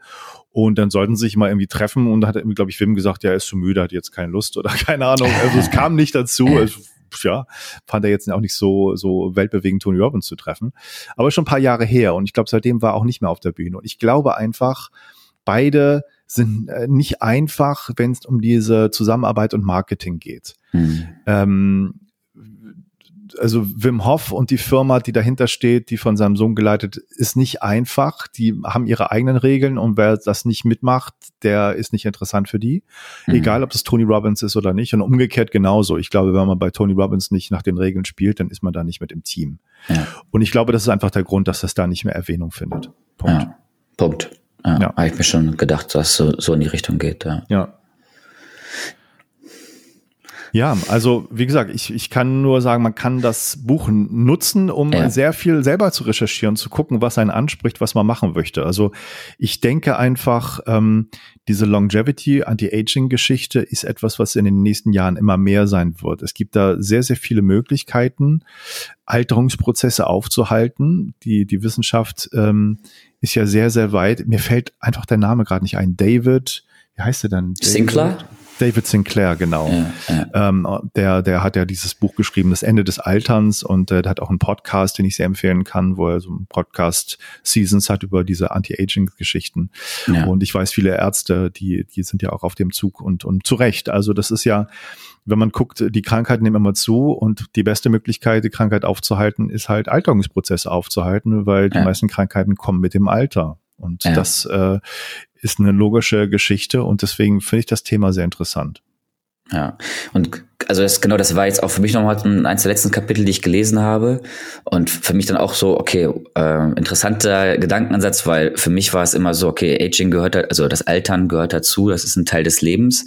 Und dann sollten sie sich mal irgendwie treffen und da hat, glaube ich, Wim gesagt, ja, er ist zu müde, hat jetzt keine Lust oder keine Ahnung. Also es kam nicht dazu. Es ja, fand er jetzt auch nicht so, so weltbewegend, Tony Robbins zu treffen. Aber schon ein paar Jahre her und ich glaube, seitdem war er auch nicht mehr auf der Bühne. Und ich glaube einfach, beide sind äh, nicht einfach, wenn es um diese Zusammenarbeit und Marketing geht. Mhm. Ähm, also Wim Hof und die Firma, die dahinter steht, die von seinem Sohn geleitet, ist nicht einfach. Die haben ihre eigenen Regeln und wer das nicht mitmacht, der ist nicht interessant für die. Mhm. Egal, ob das Tony Robbins ist oder nicht. Und umgekehrt genauso. Ich glaube, wenn man bei Tony Robbins nicht nach den Regeln spielt, dann ist man da nicht mit im Team. Ja. Und ich glaube, das ist einfach der Grund, dass das da nicht mehr Erwähnung findet. Punkt. Ja. Punkt. ja. ja. Habe ich mir schon gedacht, dass es so, so in die Richtung geht. Ja. ja. Ja, also wie gesagt, ich, ich kann nur sagen, man kann das Buch nutzen, um ja. sehr viel selber zu recherchieren, zu gucken, was einen anspricht, was man machen möchte. Also ich denke einfach, ähm, diese Longevity, Anti-Aging-Geschichte ist etwas, was in den nächsten Jahren immer mehr sein wird. Es gibt da sehr, sehr viele Möglichkeiten, Alterungsprozesse aufzuhalten. Die, die Wissenschaft ähm, ist ja sehr, sehr weit. Mir fällt einfach der Name gerade nicht ein. David, wie heißt er denn? David? Sinclair? David Sinclair, genau. Ja, ja. Ähm, der, der hat ja dieses Buch geschrieben, Das Ende des Alterns, und äh, der hat auch einen Podcast, den ich sehr empfehlen kann, wo er so einen Podcast-Seasons hat über diese Anti-Aging-Geschichten. Ja. Und ich weiß, viele Ärzte, die, die sind ja auch auf dem Zug und, und zu Recht. Also das ist ja, wenn man guckt, die Krankheiten nehmen immer zu und die beste Möglichkeit, die Krankheit aufzuhalten, ist halt Alterungsprozesse aufzuhalten, weil die meisten Krankheiten kommen mit dem Alter. Und das äh, ist eine logische Geschichte und deswegen finde ich das Thema sehr interessant. Ja, und also das genau, das war jetzt auch für mich nochmal eins der letzten Kapitel, die ich gelesen habe. Und für mich dann auch so, okay, äh, interessanter Gedankenansatz, weil für mich war es immer so, okay, Aging gehört also das Altern gehört dazu, das ist ein Teil des Lebens.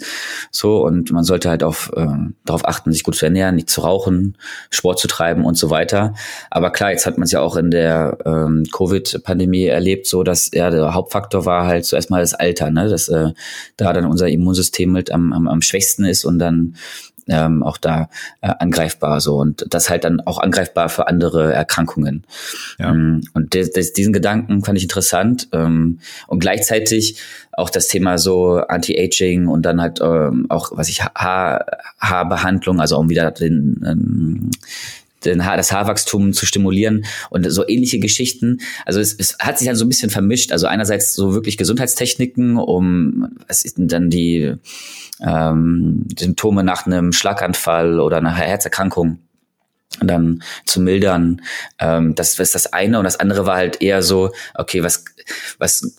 So, und man sollte halt auf, äh, darauf achten, sich gut zu ernähren, nicht zu rauchen, Sport zu treiben und so weiter. Aber klar, jetzt hat man es ja auch in der ähm, Covid-Pandemie erlebt, so dass ja der Hauptfaktor war halt zuerst mal das Alter, ne? Dass äh, da dann unser Immunsystem halt am, am, am schwächsten ist und dann ähm, auch da äh, angreifbar so und das halt dann auch angreifbar für andere Erkrankungen. Ja. Ähm, und des, des, diesen Gedanken fand ich interessant ähm, und gleichzeitig auch das Thema so Anti-Aging und dann halt ähm, auch, was ich Haar, Haarbehandlung, also um wieder den ähm, den Haar, das Haarwachstum zu stimulieren und so ähnliche Geschichten. Also es, es hat sich dann so ein bisschen vermischt. Also einerseits so wirklich Gesundheitstechniken, um was ist denn dann die ähm, Symptome nach einem Schlaganfall oder einer Herzerkrankung dann zu mildern. Ähm, das ist das eine und das andere war halt eher so, okay, was was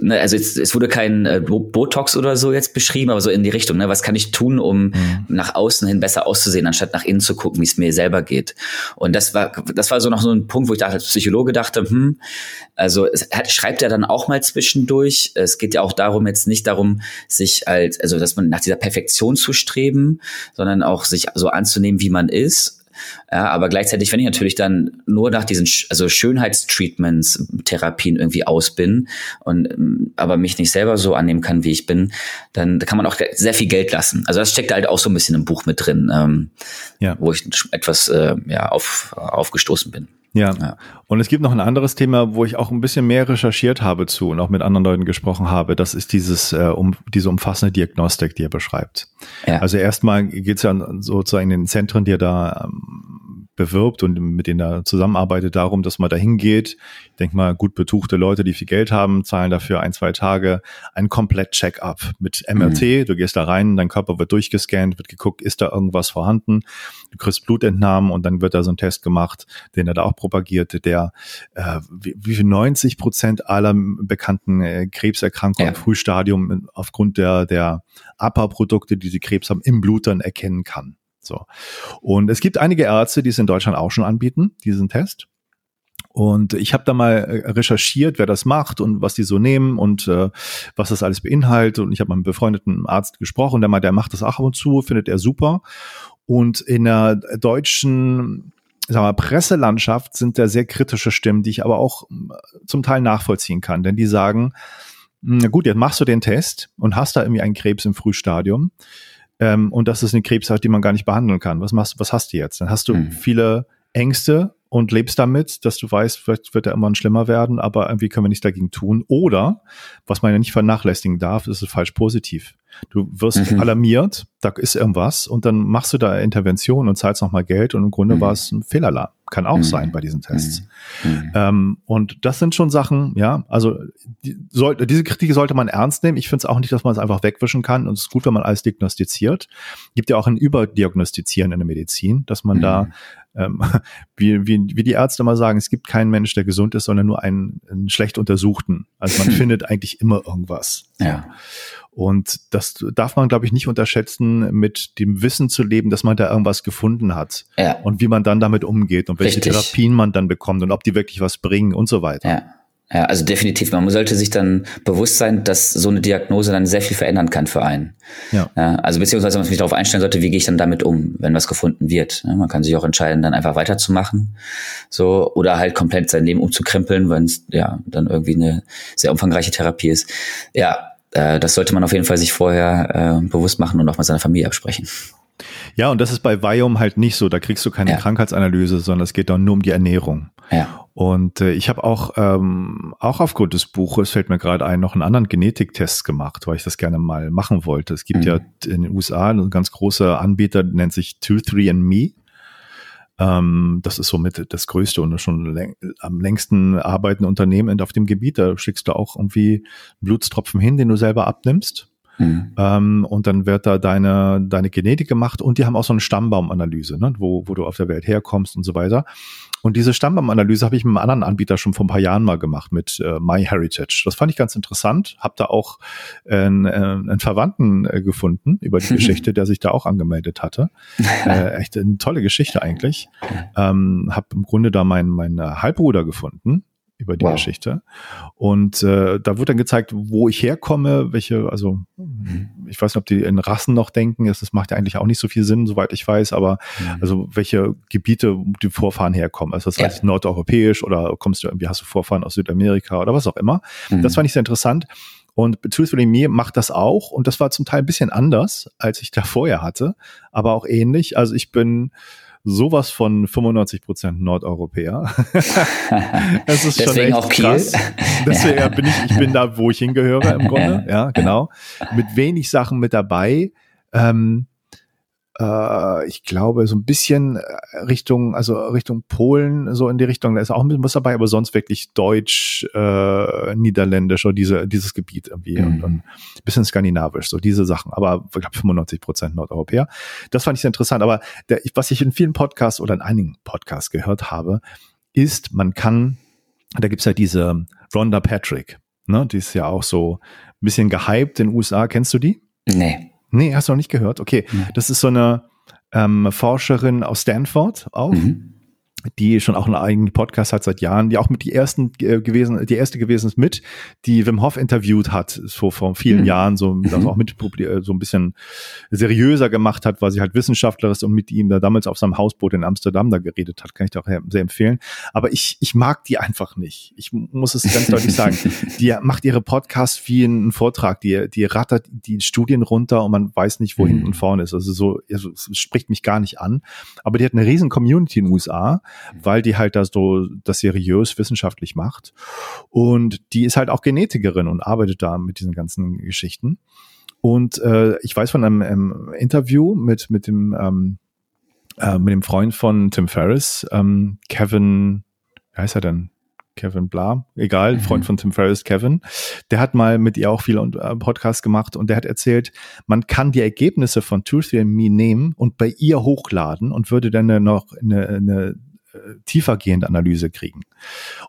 ne, also jetzt, es wurde kein äh, Botox oder so jetzt beschrieben, aber so in die Richtung, ne, was kann ich tun, um mhm. nach außen hin besser auszusehen, anstatt nach innen zu gucken, wie es mir selber geht. Und das war, das war so noch so ein Punkt, wo ich da als Psychologe dachte, hm, also es hat, schreibt er dann auch mal zwischendurch. Es geht ja auch darum, jetzt nicht darum, sich als, also dass man nach dieser Perfektion zu streben, sondern auch sich so anzunehmen, wie man ist ja, aber gleichzeitig, wenn ich natürlich dann nur nach diesen also Schönheitstreatments, Therapien irgendwie aus bin und ähm, aber mich nicht selber so annehmen kann, wie ich bin, dann kann man auch sehr viel Geld lassen. Also das steckt halt auch so ein bisschen im Buch mit drin, ähm, ja. wo ich etwas äh, ja, auf, aufgestoßen bin. Ja. ja. Und es gibt noch ein anderes Thema, wo ich auch ein bisschen mehr recherchiert habe zu und auch mit anderen Leuten gesprochen habe. Das ist dieses äh, um diese umfassende Diagnostik, die er beschreibt. Ja. Also erstmal geht es ja sozusagen in den Zentren, die er da ähm, bewirbt und mit denen er zusammenarbeitet, darum, dass man da hingeht. Ich denke mal, gut betuchte Leute, die viel Geld haben, zahlen dafür ein, zwei Tage ein komplett Check-up mit MRT. Mhm. Du gehst da rein, dein Körper wird durchgescannt, wird geguckt, ist da irgendwas vorhanden. Du kriegst Blutentnahmen und dann wird da so ein Test gemacht, den er da auch propagiert, der äh, wie, wie viel 90 Prozent aller bekannten äh, Krebserkrankungen ja. im Frühstadium aufgrund der, der APA-Produkte, die sie Krebs haben, im Blut dann erkennen kann. So. Und es gibt einige Ärzte, die es in Deutschland auch schon anbieten, diesen Test. Und ich habe da mal äh, recherchiert, wer das macht und was die so nehmen und äh, was das alles beinhaltet. Und ich habe mit einem befreundeten Arzt gesprochen, der meint, der macht das auch ab und zu, findet er super. Und in der deutschen sag mal, Presselandschaft sind da sehr kritische Stimmen, die ich aber auch äh, zum Teil nachvollziehen kann. Denn die sagen, na gut, jetzt machst du den Test und hast da irgendwie einen Krebs im Frühstadium. Ähm, und das ist eine Krebsart, die man gar nicht behandeln kann. Was machst was hast du jetzt? Dann hast du mhm. viele Ängste und lebst damit, dass du weißt, vielleicht wird er irgendwann schlimmer werden, aber irgendwie können wir nichts dagegen tun. Oder, was man ja nicht vernachlässigen darf, ist es falsch positiv. Du wirst mhm. alarmiert, da ist irgendwas und dann machst du da Intervention und zahlst nochmal Geld und im Grunde mhm. war es ein Fehlalarm. Kann auch mhm. sein bei diesen Tests. Mhm. Mhm. Ähm, und das sind schon Sachen, ja, also die, soll, diese Kritik sollte man ernst nehmen. Ich finde es auch nicht, dass man es einfach wegwischen kann. Und es ist gut, wenn man alles diagnostiziert. Gibt ja auch ein Überdiagnostizieren in der Medizin, dass man da, mhm. ähm, wie, wie, wie die Ärzte mal sagen, es gibt keinen Mensch, der gesund ist, sondern nur einen, einen schlecht untersuchten. Also man findet eigentlich immer irgendwas. Ja. Und das darf man, glaube ich, nicht unterschätzen, mit dem Wissen zu leben, dass man da irgendwas gefunden hat. Ja. Und wie man dann damit umgeht und welche Richtig. Therapien man dann bekommt und ob die wirklich was bringen und so weiter. Ja. Ja, also definitiv. Man sollte sich dann bewusst sein, dass so eine Diagnose dann sehr viel verändern kann für einen. Ja. ja also beziehungsweise man sich darauf einstellen sollte, wie gehe ich dann damit um, wenn was gefunden wird. Ja, man kann sich auch entscheiden, dann einfach weiterzumachen, so oder halt komplett sein Leben umzukrempeln, wenn es ja dann irgendwie eine sehr umfangreiche Therapie ist. Ja, äh, das sollte man auf jeden Fall sich vorher äh, bewusst machen und auch mit seiner Familie absprechen. Ja, und das ist bei Viome halt nicht so. Da kriegst du keine ja. Krankheitsanalyse, sondern es geht dann nur um die Ernährung. Ja. Und äh, ich habe auch, ähm, auch aufgrund des Buches, fällt mir gerade ein, noch einen anderen Genetiktest gemacht, weil ich das gerne mal machen wollte. Es gibt mhm. ja in den USA einen ganz großer Anbieter, nennt sich 23andMe. Ähm, das ist somit das größte und schon am längsten arbeitende Unternehmen auf dem Gebiet. Da schickst du auch irgendwie Blutstropfen hin, den du selber abnimmst. Mhm. Ähm, und dann wird da deine, deine Genetik gemacht und die haben auch so eine Stammbaumanalyse, ne, wo, wo du auf der Welt herkommst und so weiter. Und diese Stammbaumanalyse habe ich mit einem anderen Anbieter schon vor ein paar Jahren mal gemacht, mit äh, MyHeritage. Das fand ich ganz interessant. Habe da auch äh, einen, einen Verwandten äh, gefunden über die Geschichte, der sich da auch angemeldet hatte. Äh, echt eine tolle Geschichte eigentlich. Ähm, habe im Grunde da meinen mein Halbbruder gefunden, über die wow. Geschichte. Und äh, da wird dann gezeigt, wo ich herkomme, welche, also mhm. ich weiß nicht, ob die in Rassen noch denken, das, macht ja eigentlich auch nicht so viel Sinn, soweit ich weiß, aber mhm. also welche Gebiete die Vorfahren herkommen. Also das heißt ja. nordeuropäisch oder kommst du irgendwie, hast du Vorfahren aus Südamerika oder was auch immer. Mhm. Das fand ich sehr interessant. Und Truthfully Me macht das auch und das war zum Teil ein bisschen anders, als ich da vorher hatte, aber auch ähnlich. Also ich bin sowas von 95 Prozent Nordeuropäer. das ist Deswegen schon echt auch krass. Deswegen ja. bin ich, ich bin da, wo ich hingehöre im Grunde. Ja, genau. Mit wenig Sachen mit dabei. Ähm, äh, ich glaube, so ein bisschen äh, Richtung, also Richtung Polen, so in die Richtung, da ist auch ein bisschen was dabei, aber sonst wirklich Deutsch, äh, Niederländisch oder diese, dieses Gebiet irgendwie mhm. und, und ein bisschen skandinavisch, so diese Sachen. Aber ich glaube 95 Prozent Nordeuropäer. Das fand ich sehr interessant. Aber der, was ich in vielen Podcasts oder in einigen Podcasts gehört habe, ist, man kann, da gibt's ja diese Rhonda Patrick, ne, die ist ja auch so ein bisschen gehypt in den USA. Kennst du die? Nee. Nee, hast du noch nicht gehört? Okay. Mhm. Das ist so eine ähm, Forscherin aus Stanford auch. Mhm die schon auch einen eigenen Podcast hat seit Jahren, die auch mit die ersten äh, gewesen, die erste gewesen ist mit, die Wim Hof interviewt hat, so vor vielen mhm. Jahren, so mhm. auch mit äh, so ein bisschen seriöser gemacht hat, weil sie halt Wissenschaftler ist und mit ihm da damals auf seinem Hausboot in Amsterdam da geredet hat, kann ich auch sehr empfehlen. Aber ich, ich mag die einfach nicht. Ich muss es ganz deutlich sagen. Die macht ihre Podcasts wie einen Vortrag, die, die rattert die Studien runter und man weiß nicht, wo mhm. hinten und vorne ist. Also so, also es spricht mich gar nicht an. Aber die hat eine riesen Community in den USA weil die halt da so das seriös wissenschaftlich macht. Und die ist halt auch Genetikerin und arbeitet da mit diesen ganzen Geschichten. Und äh, ich weiß von einem, einem Interview mit, mit dem ähm, äh, mit dem Freund von Tim Ferriss, ähm, Kevin, wie heißt er denn? Kevin Bla, egal, mhm. Freund von Tim Ferriss, Kevin, der hat mal mit ihr auch viel äh, Podcast gemacht und der hat erzählt, man kann die Ergebnisse von Truth Me nehmen und bei ihr hochladen und würde dann noch eine, eine tiefergehende Analyse kriegen.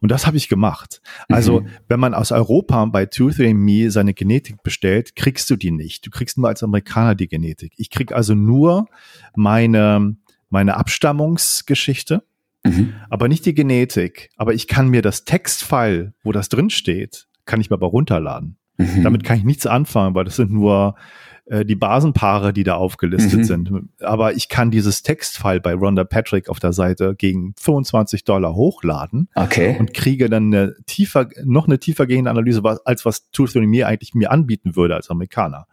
Und das habe ich gemacht. Also, mhm. wenn man aus Europa bei 23andMe seine Genetik bestellt, kriegst du die nicht. Du kriegst nur als Amerikaner die Genetik. Ich krieg also nur meine, meine Abstammungsgeschichte, mhm. aber nicht die Genetik. Aber ich kann mir das Textfile, wo das drin steht, kann ich mir aber runterladen. Mhm. Damit kann ich nichts anfangen, weil das sind nur äh, die Basenpaare, die da aufgelistet mhm. sind. Aber ich kann dieses Textfile bei Rhonda Patrick auf der Seite gegen 25 Dollar hochladen okay. und kriege dann eine tiefer, noch eine tiefergehende Analyse, als was Truth mir eigentlich mir anbieten würde als Amerikaner.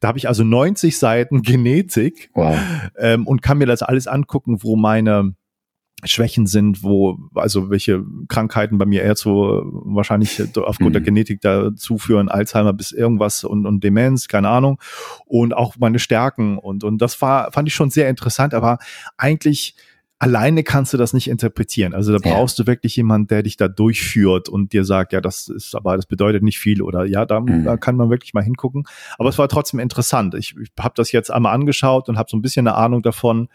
Da habe ich also 90 Seiten Genetik wow. ähm, und kann mir das alles angucken, wo meine Schwächen sind, wo, also welche Krankheiten bei mir eher zu wahrscheinlich aufgrund mhm. der Genetik dazu führen, Alzheimer bis irgendwas und, und Demenz, keine Ahnung. Und auch meine Stärken. Und, und das war, fand ich schon sehr interessant, aber eigentlich alleine kannst du das nicht interpretieren. Also da brauchst ja. du wirklich jemanden, der dich da durchführt und dir sagt, ja, das ist, aber das bedeutet nicht viel oder ja, da, mhm. da kann man wirklich mal hingucken. Aber es war trotzdem interessant. Ich, ich habe das jetzt einmal angeschaut und habe so ein bisschen eine Ahnung davon,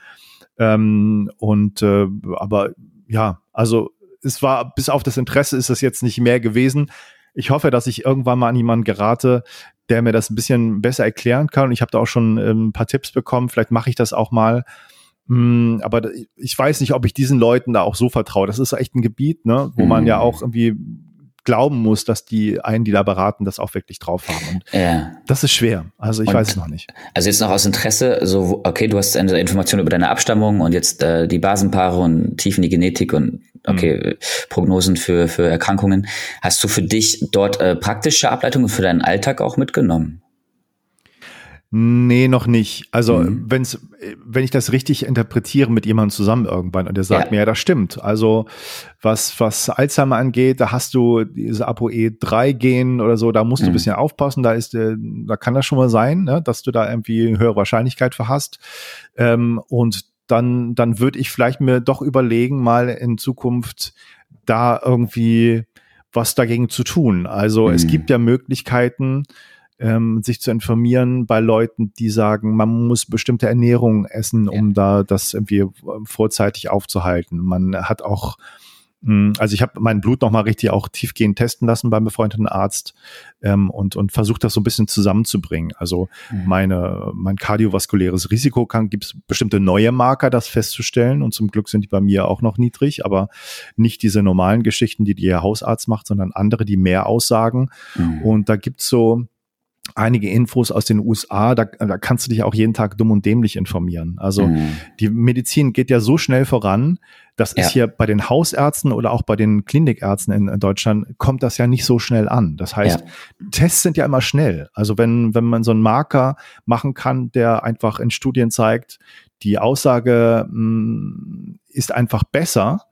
ähm, und äh, aber ja, also es war bis auf das Interesse ist es jetzt nicht mehr gewesen. Ich hoffe, dass ich irgendwann mal an jemanden gerate, der mir das ein bisschen besser erklären kann. Und ich habe da auch schon ähm, ein paar Tipps bekommen. Vielleicht mache ich das auch mal. Mm, aber ich weiß nicht, ob ich diesen Leuten da auch so vertraue. Das ist echt ein Gebiet, ne, wo man ja mhm. auch irgendwie glauben muss, dass die einen, die da beraten, das auch wirklich drauf haben. Und ja. das ist schwer. Also ich und, weiß es noch nicht. Also jetzt noch aus Interesse, so okay, du hast eine Information über deine Abstammung und jetzt äh, die Basenpaare und tief in die Genetik und okay, mhm. Prognosen für, für Erkrankungen. Hast du für dich dort äh, praktische Ableitungen für deinen Alltag auch mitgenommen? Nee, noch nicht. Also, mhm. wenn's, wenn ich das richtig interpretiere mit jemandem zusammen irgendwann und der sagt ja. mir, ja, das stimmt. Also, was, was Alzheimer angeht, da hast du diese ApoE3-Gen oder so, da musst mhm. du ein mhm. bisschen aufpassen, da ist, äh, da kann das schon mal sein, ne, dass du da irgendwie eine höhere Wahrscheinlichkeit für hast. Ähm, und dann, dann würde ich vielleicht mir doch überlegen, mal in Zukunft da irgendwie was dagegen zu tun. Also, mhm. es gibt ja Möglichkeiten, ähm, sich zu informieren bei Leuten, die sagen, man muss bestimmte Ernährung essen, um ja. da das irgendwie äh, vorzeitig aufzuhalten. Man hat auch hm, also ich habe mein Blut nochmal richtig auch tiefgehend testen lassen beim befreundeten Arzt ähm, und, und versucht das so ein bisschen zusammenzubringen. Also mhm. meine, mein kardiovaskuläres Risiko kann, gibt es bestimmte neue Marker, das festzustellen und zum Glück sind die bei mir auch noch niedrig, aber nicht diese normalen Geschichten, die der Hausarzt macht, sondern andere, die mehr aussagen. Mhm. Und da gibt's so einige Infos aus den USA, da, da kannst du dich auch jeden Tag dumm und dämlich informieren. Also mhm. die Medizin geht ja so schnell voran, das ja. ist hier bei den Hausärzten oder auch bei den Klinikärzten in, in Deutschland kommt das ja nicht so schnell an. Das heißt, ja. Tests sind ja immer schnell. Also wenn, wenn man so einen Marker machen kann, der einfach in Studien zeigt, die Aussage mh, mm, ist einfach besser,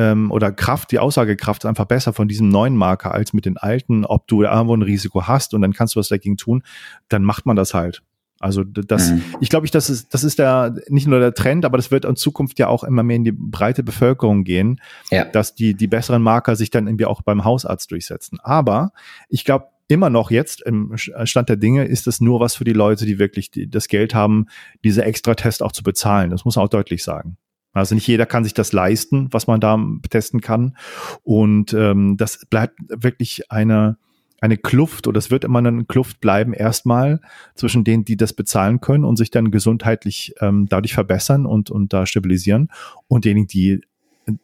ähm, oder Kraft, die Aussagekraft ist einfach besser von diesem neuen Marker als mit den alten, ob du irgendwo ein Risiko hast und dann kannst du was dagegen tun, dann macht man das halt. Also das, mhm. ich glaube, ich, das ist, das ist der nicht nur der Trend, aber das wird in Zukunft ja auch immer mehr in die breite Bevölkerung gehen, ja. dass die die besseren Marker sich dann irgendwie auch beim Hausarzt durchsetzen. Aber ich glaube immer noch jetzt im Stand der Dinge ist es nur was für die Leute, die wirklich die, das Geld haben, diese extra Test auch zu bezahlen. Das muss man auch deutlich sagen. Also nicht jeder kann sich das leisten, was man da testen kann. Und ähm, das bleibt wirklich eine, eine Kluft oder es wird immer eine Kluft bleiben erstmal zwischen denen, die das bezahlen können und sich dann gesundheitlich ähm, dadurch verbessern und, und da stabilisieren und denen, die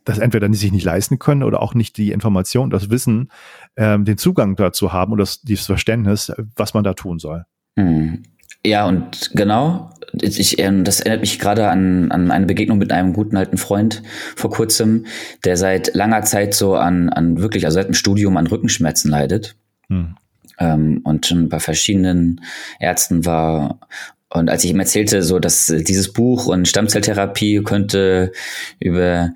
das entweder sich nicht leisten können oder auch nicht die Information, das Wissen, ähm, den Zugang dazu haben oder das, dieses Verständnis, was man da tun soll. Mhm. Ja, und genau, ich, ähm, das erinnert mich gerade an, an eine Begegnung mit einem guten alten Freund vor kurzem, der seit langer Zeit so an, an wirklich, also seit dem Studium an Rückenschmerzen leidet. Hm. Ähm, und schon bei verschiedenen Ärzten war. Und als ich ihm erzählte, so dass dieses Buch und Stammzelltherapie könnte über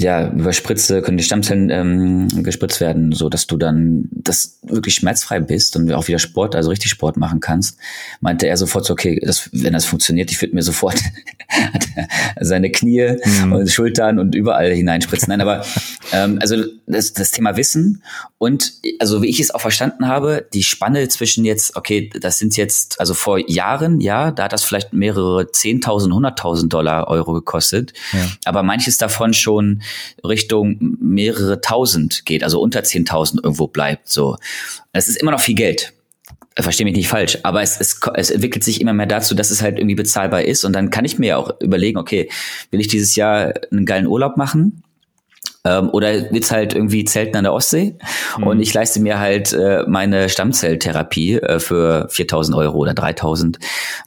ja, über Spritze können die Stammzellen ähm, gespritzt werden, so dass du dann das wirklich schmerzfrei bist und auch wieder Sport, also richtig Sport machen kannst, meinte er sofort so, okay, das, wenn das funktioniert, ich würde mir sofort seine Knie mhm. und Schultern und überall hineinspritzen. Nein, aber ähm, also das, das Thema Wissen und also wie ich es auch verstanden habe, die Spanne zwischen jetzt, okay, das sind jetzt, also vor Jahren, ja, da hat das vielleicht mehrere 10.000, 100.000 Dollar Euro gekostet, ja. aber manches davon schon Richtung mehrere tausend geht, also unter 10.000 irgendwo bleibt. So, es ist immer noch viel Geld. Verstehe mich nicht falsch, aber es, es, es entwickelt sich immer mehr dazu, dass es halt irgendwie bezahlbar ist. Und dann kann ich mir auch überlegen, okay, will ich dieses Jahr einen geilen Urlaub machen? Ähm, oder wird's halt irgendwie Zelten an der Ostsee mhm. und ich leiste mir halt äh, meine Stammzelltherapie äh, für 4000 Euro oder 3000,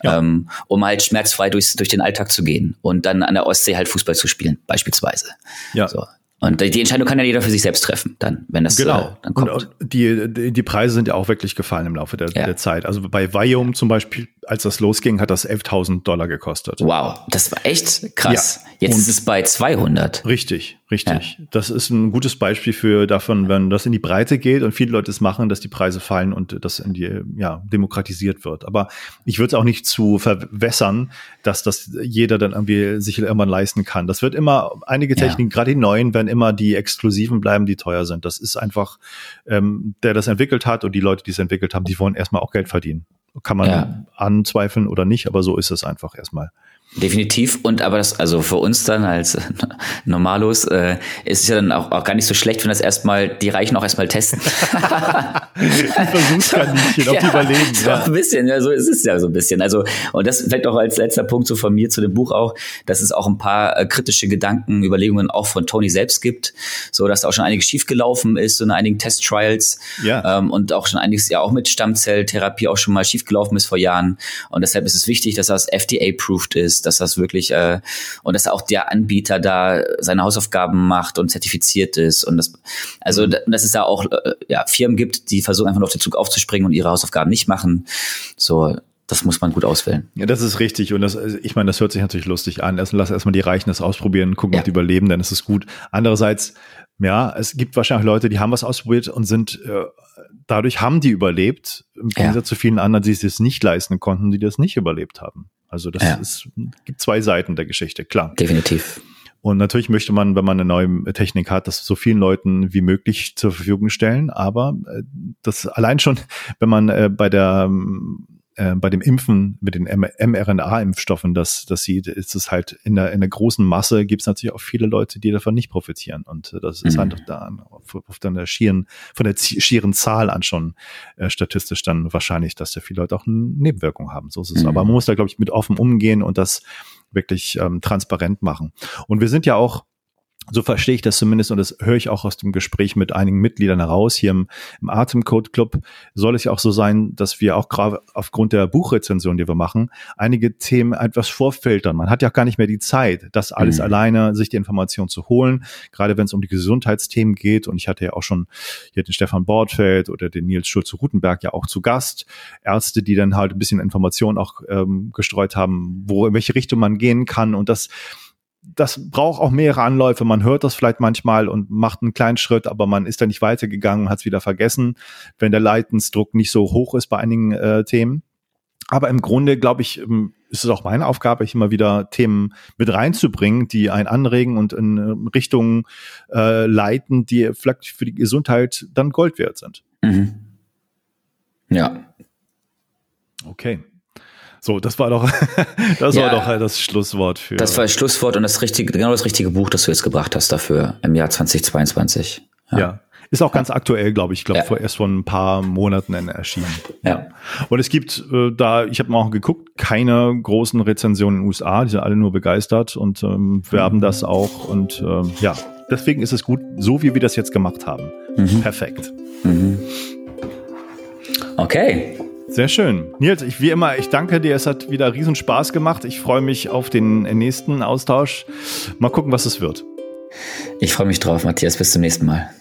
ja. ähm, um halt schmerzfrei durch, durch den Alltag zu gehen und dann an der Ostsee halt Fußball zu spielen, beispielsweise. Ja. So. Und die Entscheidung kann ja jeder für sich selbst treffen, dann, wenn das genau. Äh, dann kommt. Und die, die Preise sind ja auch wirklich gefallen im Laufe der, ja. der Zeit. Also bei Viome zum Beispiel, als das losging, hat das 11.000 Dollar gekostet. Wow, das war echt krass. Ja. Jetzt Und ist es bei 200. Richtig, richtig. Ja. Das ist ein gutes Beispiel für davon, wenn das in die Breite geht und viele Leute es machen, dass die Preise fallen und das in die, ja, demokratisiert wird. Aber ich würde es auch nicht zu verwässern, dass das jeder dann irgendwie sich irgendwann leisten kann. Das wird immer, einige Techniken, ja. gerade die neuen, werden immer die exklusiven bleiben, die teuer sind. Das ist einfach, ähm, der das entwickelt hat und die Leute, die es entwickelt haben, die wollen erstmal auch Geld verdienen. Kann man ja. Anzweifeln oder nicht, aber so ist es einfach erstmal. Definitiv. Und aber das, also für uns dann als Normalos, äh, ist es ja dann auch, auch gar nicht so schlecht, wenn das erstmal, die Reichen auch erstmal testen. Versuchskaninchen auf ja, Überleben. Ja. Ein bisschen, ja, so ist es ja so ein bisschen. Also, und das vielleicht auch als letzter Punkt so von mir zu dem Buch auch, dass es auch ein paar äh, kritische Gedanken, Überlegungen auch von Tony selbst gibt, so dass auch schon einiges schiefgelaufen ist, so in einigen Test-Trials. Ja. Ähm, und auch schon einiges ja auch mit Stammzelltherapie auch schon mal schiefgelaufen ist vor Jahren. Und deshalb ist es wichtig, dass das FDA-approved ist dass das wirklich äh, und dass auch der Anbieter da seine Hausaufgaben macht und zertifiziert ist und das also mhm. dass es da auch äh, ja Firmen gibt, die versuchen einfach nur auf den Zug aufzuspringen und ihre Hausaufgaben nicht machen. So das muss man gut auswählen. Ja, das ist richtig. Und das, ich meine, das hört sich natürlich lustig an. Lass erstmal die Reichen das ausprobieren, gucken, ja. ob die überleben, dann ist es gut. Andererseits, ja, es gibt wahrscheinlich Leute, die haben was ausprobiert und sind, äh, dadurch haben die überlebt, im Gegensatz ja. zu vielen anderen, die es nicht leisten konnten, die das nicht überlebt haben. Also das ja. ist, gibt zwei Seiten der Geschichte, klar. Definitiv. Und natürlich möchte man, wenn man eine neue Technik hat, das so vielen Leuten wie möglich zur Verfügung stellen. Aber äh, das allein schon, wenn man äh, bei der äh, bei dem Impfen mit den mRNA-Impfstoffen das, das sieht, ist es halt in der, in der großen Masse gibt es natürlich auch viele Leute, die davon nicht profitieren. Und äh, das ist halt mhm. halt da auf, auf der schieren, von der schieren Zahl an schon äh, statistisch dann wahrscheinlich, dass ja viele Leute auch eine Nebenwirkung haben. So ist es. Mhm. Aber man muss da, glaube ich, mit offen umgehen und das wirklich ähm, transparent machen. Und wir sind ja auch so verstehe ich das zumindest und das höre ich auch aus dem Gespräch mit einigen Mitgliedern heraus. Hier im, im Atemcode Club soll es ja auch so sein, dass wir auch gerade aufgrund der Buchrezension, die wir machen, einige Themen etwas vorfiltern. Man hat ja auch gar nicht mehr die Zeit, das alles mhm. alleine sich die Information zu holen, gerade wenn es um die Gesundheitsthemen geht. Und ich hatte ja auch schon hier den Stefan Bordfeld oder den Nils Schulze-Rutenberg ja auch zu Gast. Ärzte, die dann halt ein bisschen Informationen auch ähm, gestreut haben, wo in welche Richtung man gehen kann. Und das das braucht auch mehrere Anläufe. Man hört das vielleicht manchmal und macht einen kleinen Schritt, aber man ist da nicht weitergegangen, hat es wieder vergessen, wenn der Leidensdruck nicht so hoch ist bei einigen äh, Themen. Aber im Grunde, glaube ich, ähm, ist es auch meine Aufgabe, ich immer wieder Themen mit reinzubringen, die einen anregen und in äh, Richtungen äh, leiten, die vielleicht für die Gesundheit dann Gold wert sind. Mhm. Ja. Okay. So, das war doch, das ja, war doch das Schlusswort für. Das war das Schlusswort und das richtige, genau das richtige Buch, das du jetzt gebracht hast dafür im Jahr 2022. Ja. ja. Ist auch ganz aktuell, glaube ich. Ich glaube, ja. vor erst vor ein paar Monaten erschienen. Ja. Und es gibt äh, da, ich habe mal auch geguckt, keine großen Rezensionen in den USA. Die sind alle nur begeistert und ähm, werben mhm. das auch. Und ähm, ja, deswegen ist es gut, so wie wir das jetzt gemacht haben. Mhm. Perfekt. Mhm. Okay. Sehr schön. Nils, ich, wie immer, ich danke dir. Es hat wieder riesen Spaß gemacht. Ich freue mich auf den nächsten Austausch. Mal gucken, was es wird. Ich freue mich drauf, Matthias. Bis zum nächsten Mal.